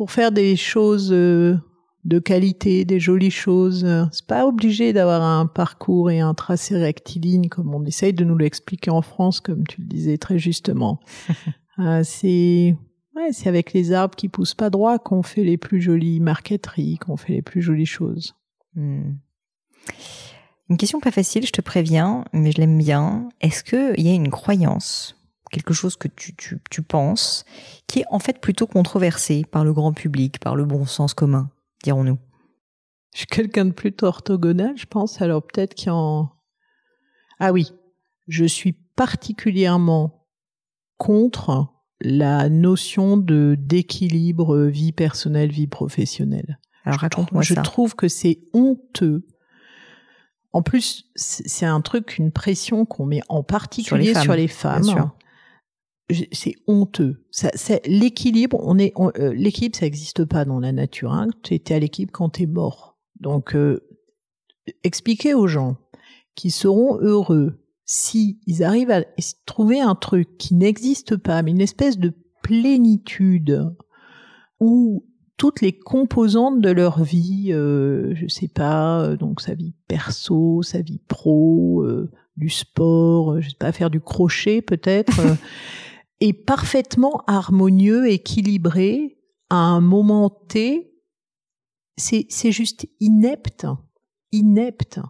pour faire des choses euh, de qualité, des jolies choses, c'est pas obligé d'avoir un parcours et un tracé rectiligne comme on essaye de nous l'expliquer en France, comme tu le disais très justement. *laughs* Euh, c'est ouais, c'est avec les arbres qui poussent pas droit qu'on fait les plus jolies marqueteries, qu'on fait les plus jolies choses. Hmm. Une question pas facile, je te préviens, mais je l'aime bien. Est-ce qu'il y a une croyance, quelque chose que tu, tu, tu penses, qui est en fait plutôt controversé par le grand public, par le bon sens commun, dirons-nous Je suis quelqu'un de plutôt orthogonal, je pense. Alors peut-être qu'il y en... Ah oui, je suis particulièrement contre la notion de d'équilibre vie personnelle, vie professionnelle. Alors raconte-moi je ça. trouve que c'est honteux. En plus, c'est un truc, une pression qu'on met en particulier femmes, sur les femmes. C'est honteux. Ça, c'est l'équilibre. On est on- euh, l'équilibre, ça n'existe pas dans la nature. Hein. Tu étais à l'équilibre quand tu es mort. Donc, euh, expliquer aux gens qui seront heureux si ils arrivent à trouver un truc qui n'existe pas, mais une espèce de plénitude où toutes les composantes de leur vie, euh, je sais pas, euh, donc sa vie perso, sa vie pro, euh, du sport, je sais pas, faire du crochet peut-être, *laughs* est parfaitement harmonieux, équilibré à un moment T. C'est juste inepte, inepte.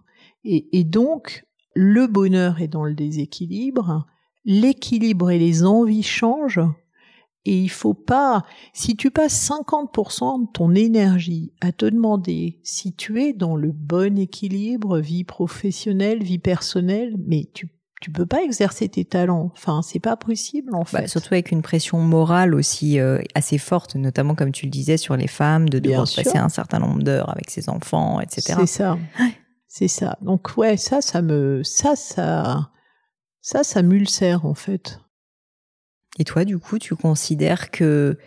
Et, et donc le bonheur est dans le déséquilibre, l'équilibre et les envies changent. Et il faut pas, si tu passes 50% de ton énergie à te demander si tu es dans le bon équilibre, vie professionnelle, vie personnelle, mais tu, tu peux pas exercer tes talents. Enfin, c'est pas possible, en Bah, fait. surtout avec une pression morale aussi euh, assez forte, notamment comme tu le disais sur les femmes, de devoir passer un certain nombre d'heures avec ses enfants, etc. C'est ça. C'est ça. Donc, ouais, ça, ça me, ça, ça, ça, ça m'ulcère, en fait. Et toi, du coup, tu considères que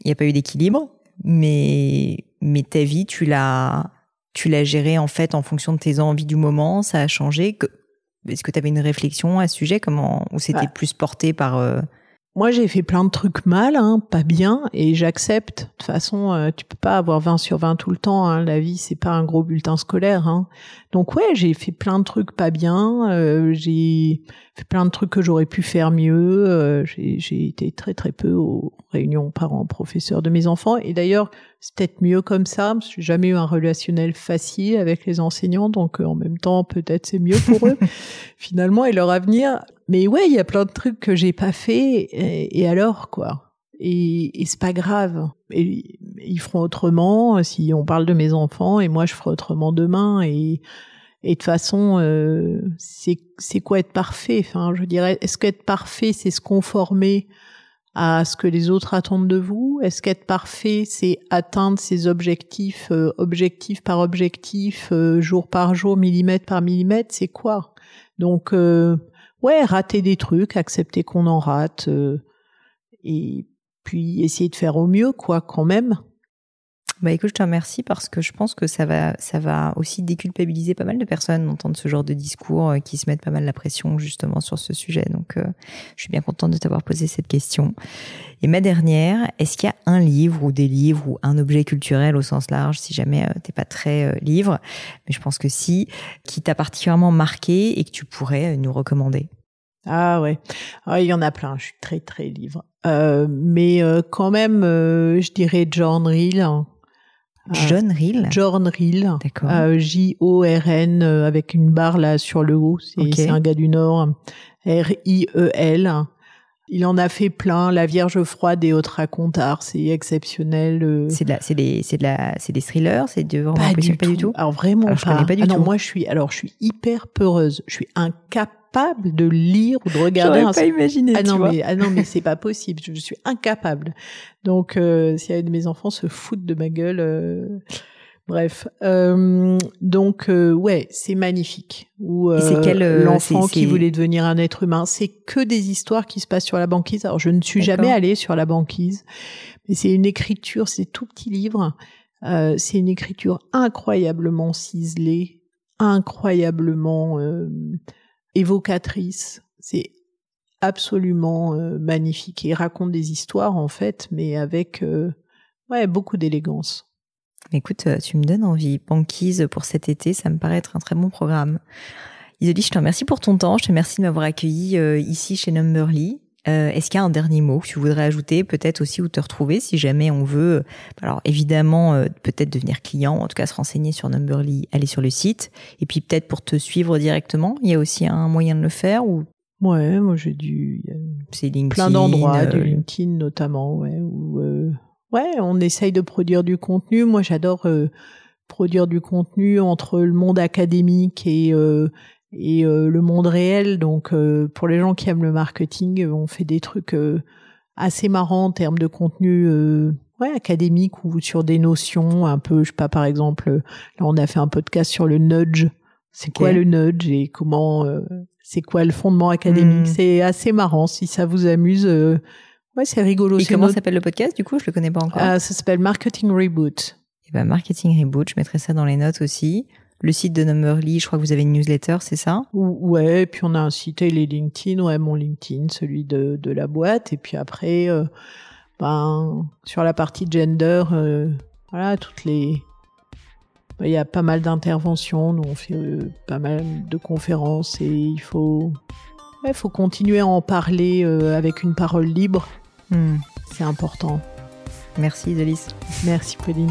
il n'y a pas eu d'équilibre, mais mais ta vie, tu l'as tu l'as gérée en fait en fonction de tes envies du moment. Ça a changé. Que- Est-ce que tu avais une réflexion à ce sujet Comment ou c'était Ouais. plus porté par euh, Moi, j'ai fait plein de trucs mal, hein, pas bien, et j'accepte. De toute façon, euh, tu peux pas avoir 20 sur 20 tout le temps. Hein. La vie, c'est pas un gros bulletin scolaire. Hein. Donc ouais, j'ai fait plein de trucs pas bien. euh, j'ai fait plein de trucs que j'aurais pu faire mieux. euh, j'ai été très très peu aux réunions parents-professeurs de mes enfants. Et d'ailleurs, c'est peut-être mieux comme ça. que J'ai jamais eu un relationnel facile avec les enseignants, donc euh, en même temps, peut-être c'est mieux pour eux *laughs* finalement et leur avenir. Mais ouais, il y a plein de trucs que j'ai pas fait et, alors quoi. Et, et c'est pas grave. Ils feront autrement si on parle de mes enfants et moi je ferai autrement demain et et de toute façon euh, c'est quoi être parfait? Enfin je dirais est-ce qu'être parfait c'est se conformer à ce que les autres attendent de vous? Est-ce qu'être parfait c'est atteindre ses objectifs euh, objectif par objectif euh, jour par jour millimètre par millimètre? C'est quoi? Donc ouais rater des trucs accepter qu'on en rate et puis essayer de faire au mieux quoi quand même bah écoute, je te remercie parce que je pense que ça va, ça va aussi déculpabiliser pas mal de personnes d'entendre ce genre de discours euh, qui se mettent pas mal la pression justement sur ce sujet. Donc, euh, je suis bien contente de t'avoir posé cette question. Et ma dernière, est-ce qu'il y a un livre ou des livres ou un objet culturel au sens large, si jamais euh, t'es pas très livre, mais je pense que si, qui t'a particulièrement marqué et que tu pourrais nous recommander ah ouais, ah, il y en a plein. Je suis très très livre, euh, mais quand même, je dirais John Reel. Hein. Euh, John Reel John Reel. D'accord. Euh, J-O-R-N euh, avec une barre là sur le haut. C'est un gars du Nord. R-I-E-L. Il en a fait plein. La Vierge froide et autres racontars, c'est exceptionnel. C'est de la, c'est des, c'est de la, c'est des thrillers, c'est de vraiment pas, du, pas tout. du tout. Alors vraiment alors, pas. Je pas du ah tout. non, moi je suis, alors je suis hyper peureuse. Je suis incapable de lire ou de regarder un... pas imaginé, ah non vois. mais ah non mais c'est pas possible. Je suis incapable. Donc euh, si de mes enfants se foutent de ma gueule euh... bref. Euh, donc euh, ouais c'est magnifique. Ou c'est quel euh, l'enfant qui voulait devenir un être humain. C'est que des histoires qui se passent sur la banquise. Alors je ne suis jamais allée sur la banquise mais c'est une écriture c'est tout petit livre. C'est une écriture incroyablement ciselée incroyablement évocatrice. C'est absolument euh, magnifique et il raconte des histoires en fait, mais avec euh, ouais beaucoup d'élégance. Écoute, euh, tu me donnes envie. Banquise pour cet été, ça me paraît être un très bon programme. Isolie, je te remercie pour ton temps. Je te remercie de m'avoir accueilli ici chez Numberly. Euh, Est-ce qu'il y a un dernier mot que tu voudrais ajouter, peut-être aussi où te retrouver si jamais on veut, alors évidemment euh, peut-être devenir client, en tout cas se renseigner sur Numberly, aller sur le site, et puis peut-être pour te suivre directement, il y a aussi un moyen de le faire ou? Ouais, moi j'ai du, c'est LinkedIn, plein d'endroits, euh, du LinkedIn notamment, ouais, où euh, ouais, on essaye de produire du contenu. Moi j'adore euh, produire du contenu entre le monde académique et euh, et euh, le monde réel. Donc, euh, pour les gens qui aiment le marketing, euh, on fait des trucs assez marrants en termes de contenu ouais, académique ou sur des notions un peu, je sais pas, par exemple, là, on a fait un podcast sur le nudge. C'est quoi le nudge et comment, c'est quoi le fondement académique? Hmm. C'est assez marrant. Si ça vous amuse, ouais, c'est rigolo. Et comment notre- s'appelle le podcast Du coup, je le connais pas encore. Ah, ça s'appelle Marketing Reboot. Et ben marketing reboot, je mettrai ça dans les notes aussi. Le site de Numberly, je crois que vous avez une newsletter, c'est ça? Ou- Ouais, puis on a un site et les LinkedIn, ouais, mon LinkedIn, celui de, de la boîte, et puis après, euh, ben, sur la partie gender, euh, voilà, toutes les, ben, il y a pas mal d'interventions, nous on fait euh, pas mal de conférences et il faut, ouais, faut continuer à en parler avec une parole libre, Hmm. c'est important. Merci Isolis. Merci Pauline.